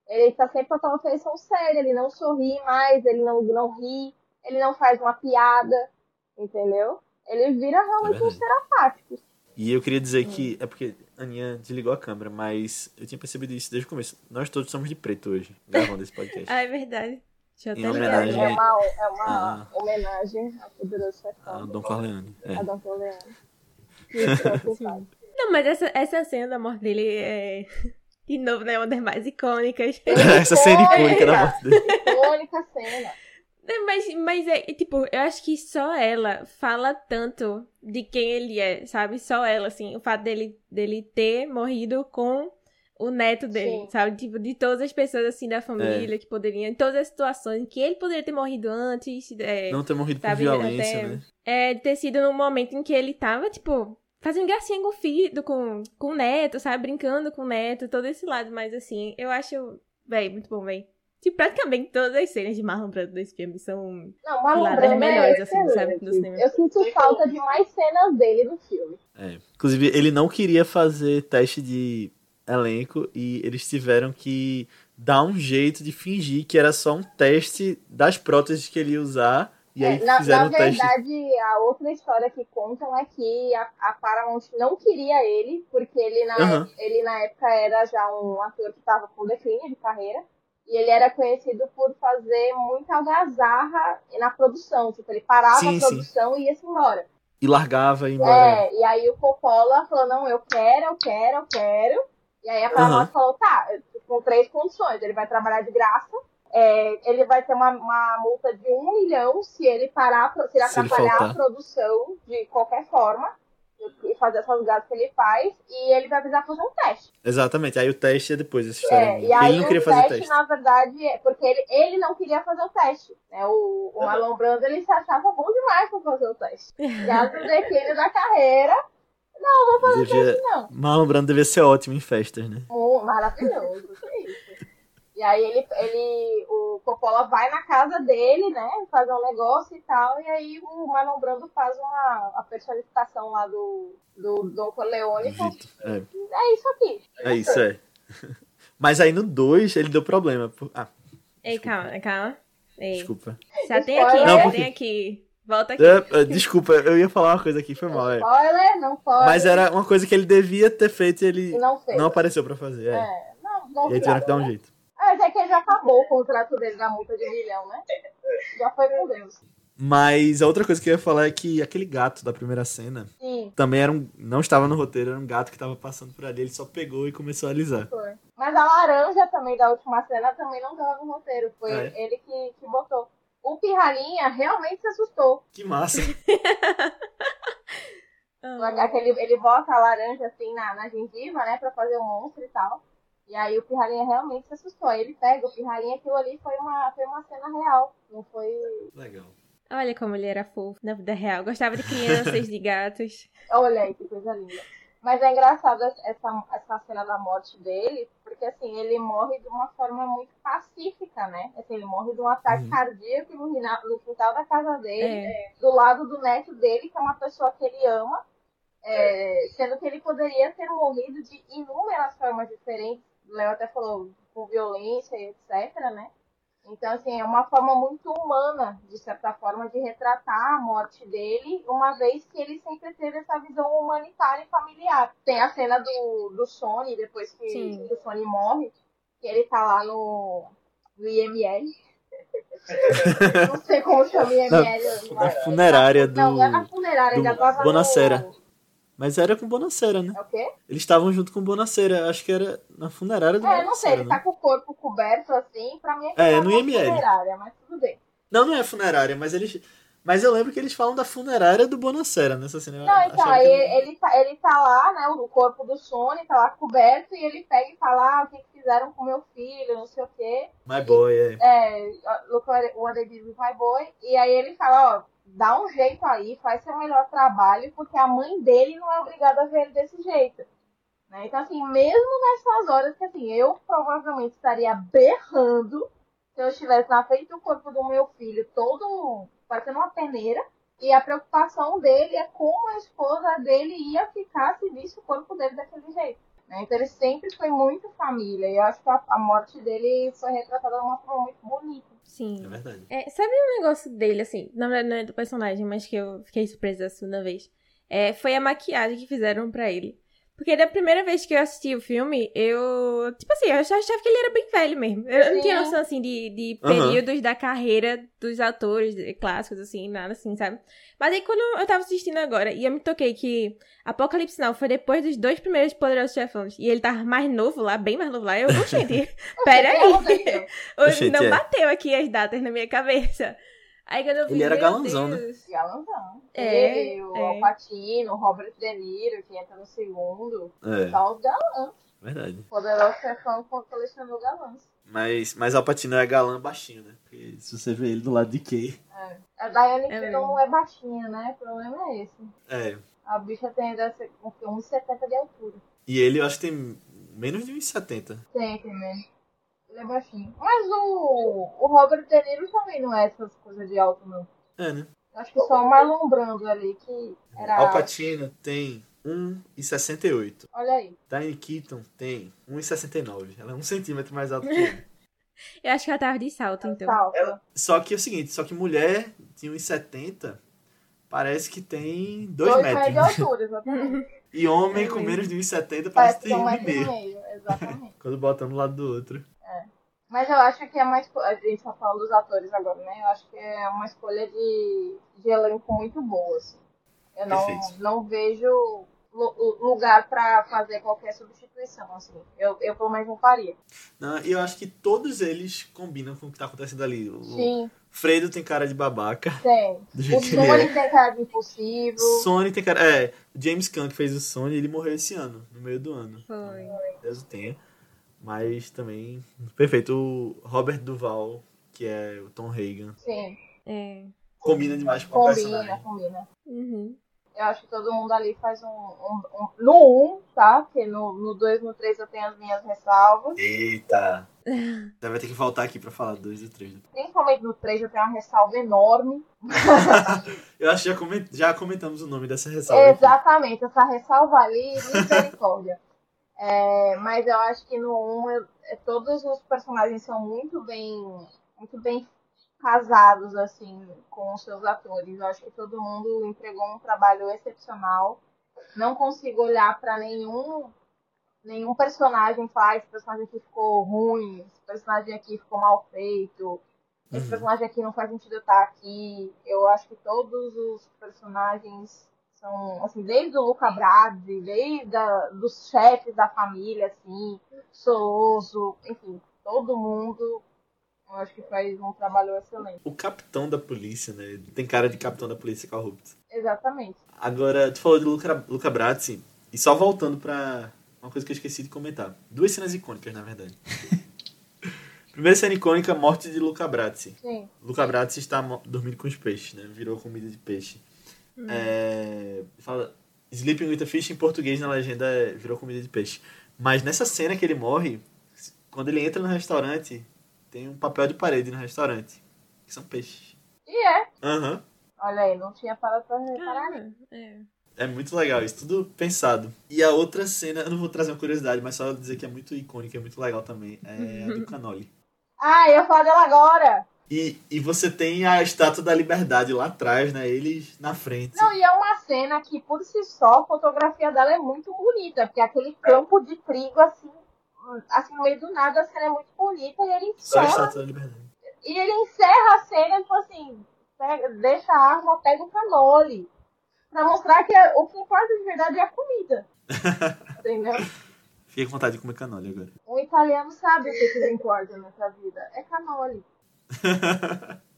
Ele tá sempre com aquela feição séria, ele não sorri mais, ele não, não ri, ele não faz uma piada, entendeu? Ele vira realmente um verdade. ser apático. E eu queria dizer que é porque a Aninha desligou a câmera, mas eu tinha percebido isso desde o começo. Nós todos somos de preto hoje, gravando esse podcast. Ah, é verdade. Deixa eu Em até homenagem-. É uma, é uma Ah. homenagem ao poderoso chefão. Ah, Dom Corleone. É. A Dom Corleone. Que trouxe o pai. Não, mas essa, essa cena da morte dele é. De novo, né? Uma das mais icônicas. Essa cena icônica da morte dele. Icônica cena. É, Mas, mas é, tipo, eu acho que só ela fala tanto de quem ele é, sabe? Só ela, assim, o fato dele, dele ter morrido com o neto dele, Sim. sabe? Tipo, de todas as pessoas, assim, da família que poderiam, em todas as situações, que ele poderia ter morrido antes, é, Não ter morrido por Sabe, violência, até- né? é, ter sido no momento em que ele tava, tipo, fazendo gracinha com o filho, com, com o neto, sabe? Brincando com o neto, todo esse lado, mas assim, eu acho, véi, muito bom, véi. Tipo, praticamente todas as cenas de Marlon Brando desse filme são Não, Marlon Brando é melhores, assim, sabe, do cinema. Eu sinto falta de mais cenas dele no filme. É. Inclusive, ele não queria fazer teste de elenco e eles tiveram que dar um jeito de fingir que era só um teste das próteses que ele ia usar. E aí É, na, fizeram na teste. verdade, a outra história que contam é que a, a Paramount não queria ele, porque ele na, Aham. ele na época era já um ator que estava com declínio de carreira. E ele era conhecido por fazer muita algazarra na produção. Tipo, ele parava Sim, a sim. produção e ia-se embora. E largava e ia embora. É, e aí o Coppola falou, não, eu quero, eu quero, eu quero. E aí a Paramount Aham. falou, tá, com três condições. Ele vai trabalhar de graça, é, ele vai ter uma, uma multa de um milhão se ele parar, se ele Se ele atrapalhar a produção de qualquer forma e fazer essas gatas que ele faz, e ele vai precisar fazer um teste. Exatamente, aí o teste é depois dessa história. É, e aí ele não queria o fazer teste, teste. na verdade, é porque ele, ele não queria fazer o teste. Né? O, o Marlon Brando, ele se achava bom demais pra fazer o teste. Já no declínio da carreira, não, vou fazer Devia... teste não. Marlon Brando devia ser ótimo em festas, né? Mu- Maravilhoso, que isso. E aí ele, ele, o Coppola vai na casa dele, né, fazer um negócio e tal, e aí o Marlon Brando faz uma a personificação lá do, do Don Corleone. É, É isso aqui. é isso, é. Mas aí no 2 ele deu problema. por- Ah, Ei, calma, calma. Ei. desculpa. Já tem aqui. Não, já porque- tem aqui. Volta aqui. É, é, desculpa, eu ia falar uma coisa aqui, foi mal. É. Spoiler, não pode. Mas era uma coisa que ele devia ter feito e ele não fez. não apareceu pra fazer. É. É, não, não E aí tiveram que dar um jeito. Mas é que já acabou o contrato dele da multa de um milhão, né? Já foi com Deus. Mas a outra coisa que eu ia falar é que aquele gato da primeira cena Sim, também era um. Não estava no roteiro, era um gato que tava passando por ali. Ele só pegou e começou a alisar. foi. Mas a laranja também da última cena também não tava no roteiro. Foi Ah, é? ele que, que botou. O Pirralhinha realmente se assustou. Que massa! Ah. Aquele, ele bota a laranja assim na, na gengiva, né? Pra fazer o monstro e tal. E aí o Pirralhinha realmente se assustou. Aí ele pega o Pirralhinha, aquilo ali foi uma, foi uma cena real. Não foi. Legal. Olha como ele era fofo na vida real. Gostava de crianças, de gatos. Olha aí que coisa linda. Mas é engraçado essa, essa cena da morte dele, porque assim, ele morre de uma forma muito pacífica, né? Assim, ele morre de um ataque Uhum. cardíaco no, no quintal da casa dele, É. do lado do neto dele, que é uma pessoa que ele ama, é, sendo que ele poderia ter morrido de inúmeras formas diferentes. O Léo até falou com violência e etc, né? Então, assim, é uma forma muito humana, de certa forma, de retratar a morte dele, uma vez que ele sempre teve essa visão humanitária e familiar. Tem a cena do, do Sony, depois que, Sim. o Sony morre, que ele tá lá no, no IML. Não sei como chama IML. Na funerária do. Não, não é na funerária, do ainda tava Bonacera. no... Mas era com Bonacera, né? É o quê? Eles estavam junto com Bonacera. Acho que era na funerária do É, não sei, Bonacera. ele tá né? com o corpo coberto assim, pra mim é que É, tá no IML. funerária, mas tudo bem. Não, não é funerária, mas eles. Mas eu lembro que eles falam da funerária do Bonacera nessa cena. Não, então, aí que- ele, tá, ele tá lá, né? O corpo do Sony tá lá coberto e ele pega e fala, ah, o que, que fizeram com meu filho, não sei o quê. My boy, é. É, look what they did with my boy. E aí ele fala, ó, dá um jeito aí, faz seu melhor trabalho, porque a mãe dele não é obrigada a ver ele desse jeito. Né? Então, assim, mesmo nessas horas que, assim, eu provavelmente estaria berrando se eu estivesse na frente do corpo do meu filho, todo parecendo uma peneira, e a preocupação dele é como a esposa dele ia ficar se visse o corpo dele daquele jeito. né? Então ele sempre foi muito família, e eu acho que a, a morte dele foi retratada de uma forma muito bonita. Sim. É verdade. É, sabe um negócio dele, assim, na verdade não é do personagem, mas que eu fiquei surpresa da segunda vez. É, foi a maquiagem que fizeram pra ele. Porque da primeira vez que eu assisti o filme, eu. Tipo assim, eu achava que ele era bem velho mesmo. Eu não tinha Sim. noção, assim, de, de períodos da carreira dos atores clássicos, assim, nada assim, sabe? Mas aí quando eu tava assistindo agora, e eu me toquei que Apocalipse Now foi depois dos dois primeiros Poderosos Chefões, e ele tava mais novo lá, bem mais novo lá, eu, gente, peraí. Hoje Gente, não é. bateu aqui as datas na minha cabeça. Aí quando eu vi, Ele era galanzão, né? Deus. Galanzão. É, Ele, o é. Al Pacino, o Robert De Niro, que entra no segundo. É, Só os galãs. verdade. Poderoso chefão colecionou galãs. Mas, mas Alpatino é galã baixinho, né? Porque se você vê ele do lado de Kay. É. A Diane É não é baixinha, né? O problema é esse. É. A bicha tem um 1,70 de altura. E ele eu acho que tem menos de 1,70. Tem, tem mesmo. Ele é baixinho. Mas o, o Robert De Niro também não é essas coisas de alto, não. É, né? Acho que só o Marlon Brando ali que era. Alpatino tem 1,68. Olha aí. Diane Keaton tem 1,69. Ela é um centímetro mais alta que ele. Eu acho que ela tava de salto, então. Salto. Só que é o seguinte, só que mulher de 1,70 parece que tem 2 Dois metros de metros. altura, exatamente. E homem É com menos de 1,70 parece Parece que tem é um metro e 1,5. meio, exatamente. Quando botam um do lado do outro. Mas eu acho que é uma escolha. A gente tá falando dos atores agora, né? Eu acho que é uma escolha de, de elenco muito boa, assim. Eu não, Perfeito. não vejo lu- lugar pra fazer qualquer substituição, assim. Eu, eu pelo menos não faria. Não, e eu acho que todos eles combinam com o que tá acontecendo ali. O Sim, Fredo tem cara de babaca, tem. O Sony é. tem cara de impossível. Sony tem cara. É, o James Gunn que fez o Sony, ele morreu esse ano, no meio do ano. Foi. Deus o tenha. Mas também. Perfeito. O Robert Duval, que é o Tom Hagen, Sim, É. combina demais com o combina, personagem. combina. Uhum. Eu acho que todo mundo ali faz um. um- um- no 1, tá? Porque no, no 2 no 3 eu tenho as minhas ressalvas. Eita! Você vai ter que voltar aqui pra falar do 2 e 3. Principalmente no 3 eu tenho uma ressalva enorme. Eu acho que já, coment- já comentamos o nome dessa ressalva. aqui. Exatamente, essa ressalva ali, misericórdia. É, mas eu acho que no 1 eu- é, todos os personagens são muito bem, muito bem casados assim com os seus atores. Eu acho que todo mundo entregou um trabalho excepcional. Não consigo olhar para nenhum nenhum personagem falar "Ah, esse personagem aqui ficou ruim, esse personagem aqui ficou mal feito, esse Uhum. personagem aqui não faz sentido estar aqui. Eu acho que todos os personagens são, assim, desde o Luca Brasi, desde a, dos chefes da família, assim, Soloso, enfim, todo mundo, eu acho que faz um trabalho excelente. O capitão da polícia, né? Tem cara de capitão da polícia corrupto. Exatamente. Agora, tu falou de Luca, Luca Brazzi, e só voltando pra uma coisa que eu esqueci de comentar. Duas cenas icônicas, na verdade. Primeira cena icônica, morte de Luca Brazzi. Sim. Luca Brazzi está dormindo com os peixes, né? Virou comida de peixe. É, fala, Sleeping with a Fish em português na legenda é virou comida de peixe. Mas nessa cena que ele morre, quando ele entra no restaurante, tem um papel de parede no restaurante. Que são peixes. E é. Aham. Olha aí, não tinha parado pra reparar Ah, é. É muito legal isso, tudo pensado. E a outra cena, eu não vou trazer uma curiosidade, mas só dizer que é muito icônica, é muito legal também, é a do Canoli. Ah, eu ia falar dela agora! E, e você tem a Estátua da Liberdade lá atrás, né? Eles na frente. Não, e é uma cena que, por si só, a fotografia dela é muito bonita, porque aquele campo de trigo, assim, assim, no meio do nada, a cena é muito bonita, e ele Só a encerra, Estátua da Liberdade. e ele encerra a cena, tipo assim, pega- deixa a arma, pega o canole, pra mostrar que é- o que importa de verdade é a comida. Entendeu? Fiquei com vontade de comer canole agora. Um italiano sabe o que, que importa nessa vida, é canole.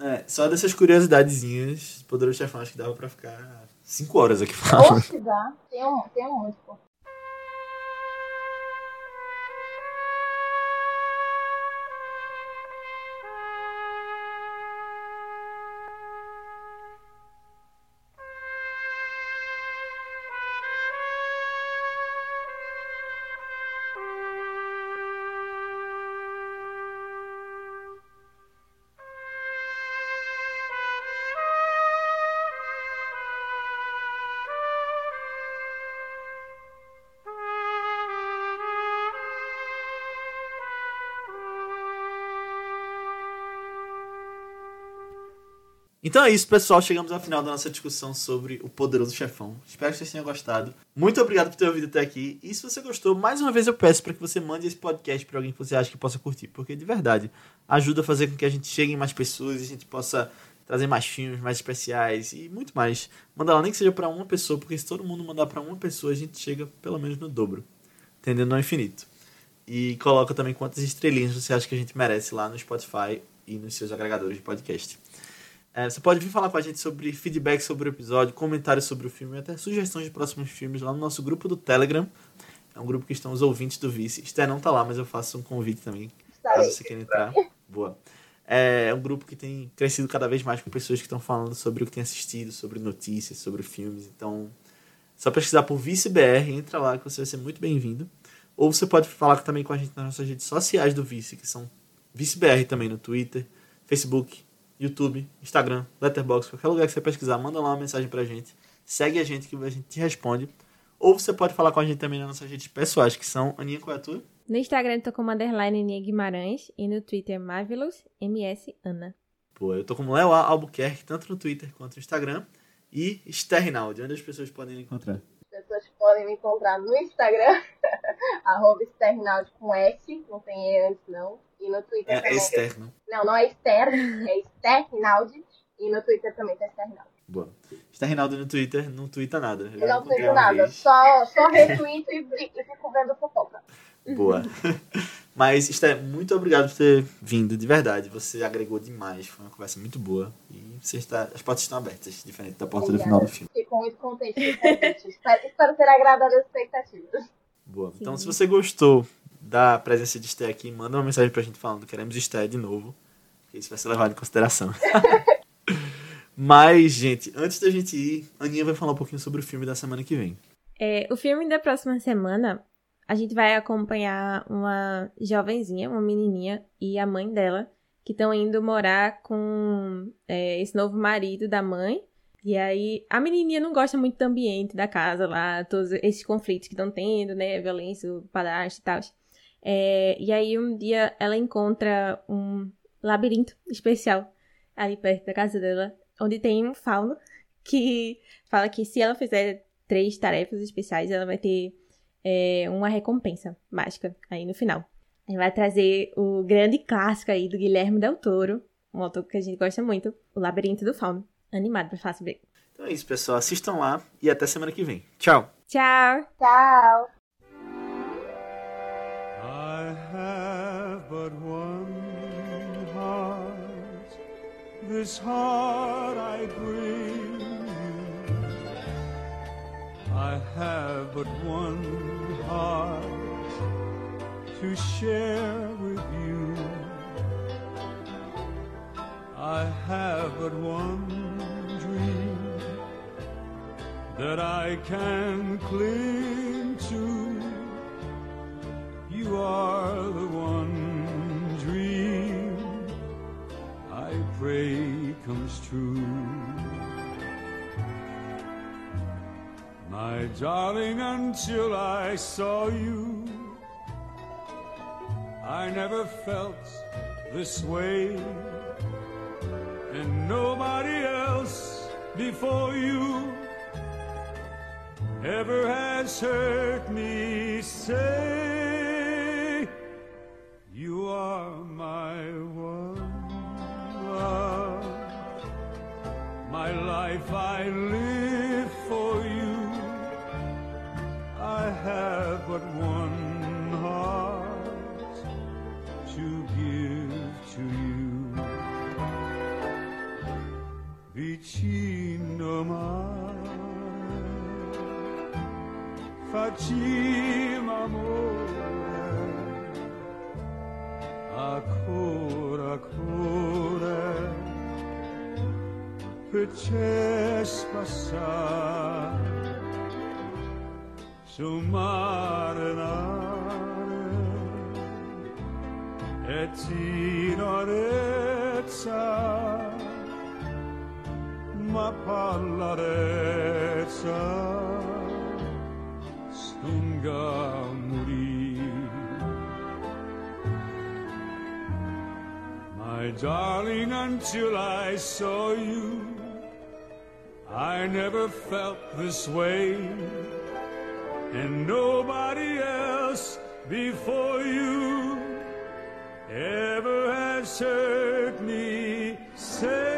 É, só dessas curiosidadezinhas, Poderoso Chefão, acho que dava pra ficar 5 horas aqui falando. Dá, tem, um, tem muito. Então é isso, pessoal. Chegamos ao final da nossa discussão sobre o Poderoso Chefão. Espero que vocês tenham gostado. Muito obrigado por ter ouvido até aqui. E se você gostou, mais uma vez eu peço para que você mande esse podcast para alguém que você acha que possa curtir. Porque, de verdade, ajuda a fazer com que a gente chegue em mais pessoas e a gente possa trazer mais filmes, mais especiais e muito mais. Manda lá, nem que seja para uma pessoa, porque se todo mundo mandar para uma pessoa, a gente chega pelo menos no dobro. Entendendo ao infinito. E coloca também quantas estrelinhas você acha que a gente merece lá no Spotify e nos seus agregadores de podcast. É, você pode vir falar com a gente sobre feedback sobre o episódio, comentários sobre o filme, até sugestões de próximos filmes lá no nosso grupo do Telegram. É um grupo que estão os ouvintes do Vice. Esther não tá lá, mas eu faço um convite também, caso você queira entrar. Boa. É um grupo que tem crescido cada vez mais com pessoas que estão falando sobre o que tem assistido, sobre notícias, sobre filmes. Então, só pesquisar por Vice BR, entra lá que você vai ser muito bem-vindo. Ou você pode falar também com a gente nas nossas redes sociais do Vice, que são Vice BR também no Twitter, Facebook, YouTube, Instagram, Letterboxd, qualquer lugar que você pesquisar, manda lá uma mensagem pra gente. Segue a gente que a gente te responde. Ou você pode falar com a gente também nas nossas redes pessoais, que são Aninha, qual é a tua? No Instagram eu tô como underline Nia Guimarães e no Twitter Marvelous MS Ana. Pô, eu tô como Léo Albuquerque, tanto no Twitter quanto no Instagram. E Sternaldi, onde as pessoas podem me encontrar. As pessoas podem me encontrar no Instagram, arroba com S, não tem E antes não. E no Twitter É, é também. externo. Não, não é externo, é externaldi. E no Twitter também tá externaldi. Boa. Está Reinaldo no Twitter, não twitta nada. Eu não tenho uma nada, vez. só, só retweet e, e fico vendo fofoca. Boa. Mas, Esté, muito obrigado por ter vindo, de verdade. Você agregou demais, foi uma conversa muito boa. E você está, as portas estão abertas, diferente da porta do Obrigada. final do filme. Fico muito contente com o convite. espero, espero ter agradado as expectativas. Boa. Então, Sim. se você gostou da presença de Esté aqui, manda uma mensagem pra gente falando queremos Esté de novo. Isso vai ser levado em consideração. Mas, gente, antes da gente ir, a Aninha vai falar um pouquinho sobre o filme da semana que vem. É, o filme da próxima semana, a gente vai acompanhar uma jovenzinha, uma menininha e a mãe dela, que estão indo morar com é, esse novo marido da mãe. E aí, a menininha não gosta muito do ambiente da casa lá, todos esses conflitos que estão tendo, né? Violência, padrasto e tal. É, e aí, um dia, ela encontra um labirinto especial ali perto da casa dela, onde tem um fauno que fala que se ela fizer três tarefas especiais, ela vai ter é, uma recompensa mágica aí no final. Aí vai trazer o grande clássico aí do Guilherme Del Toro, um autor que a gente gosta muito, O Labirinto do Fauno. Animado pra falar sobre ele. Então é isso, pessoal. Assistam lá e até semana que vem. Tchau! Tchau! Tchau! But one heart. This heart I bring you. I have but one heart to share with you. I have but one dream that I can cling to. You are the one pray comes true. My darling, until I saw you, I never felt this way, and nobody else before you ever has heard me say life I live for you I have but one heart to give to you. Vicino mare facciamo amore ancora ancora Perché spassa sul marinare e in orezza ma pallarezza stunga morì my darling until I saw you? I never felt this way, and nobody else before you ever has heard me say,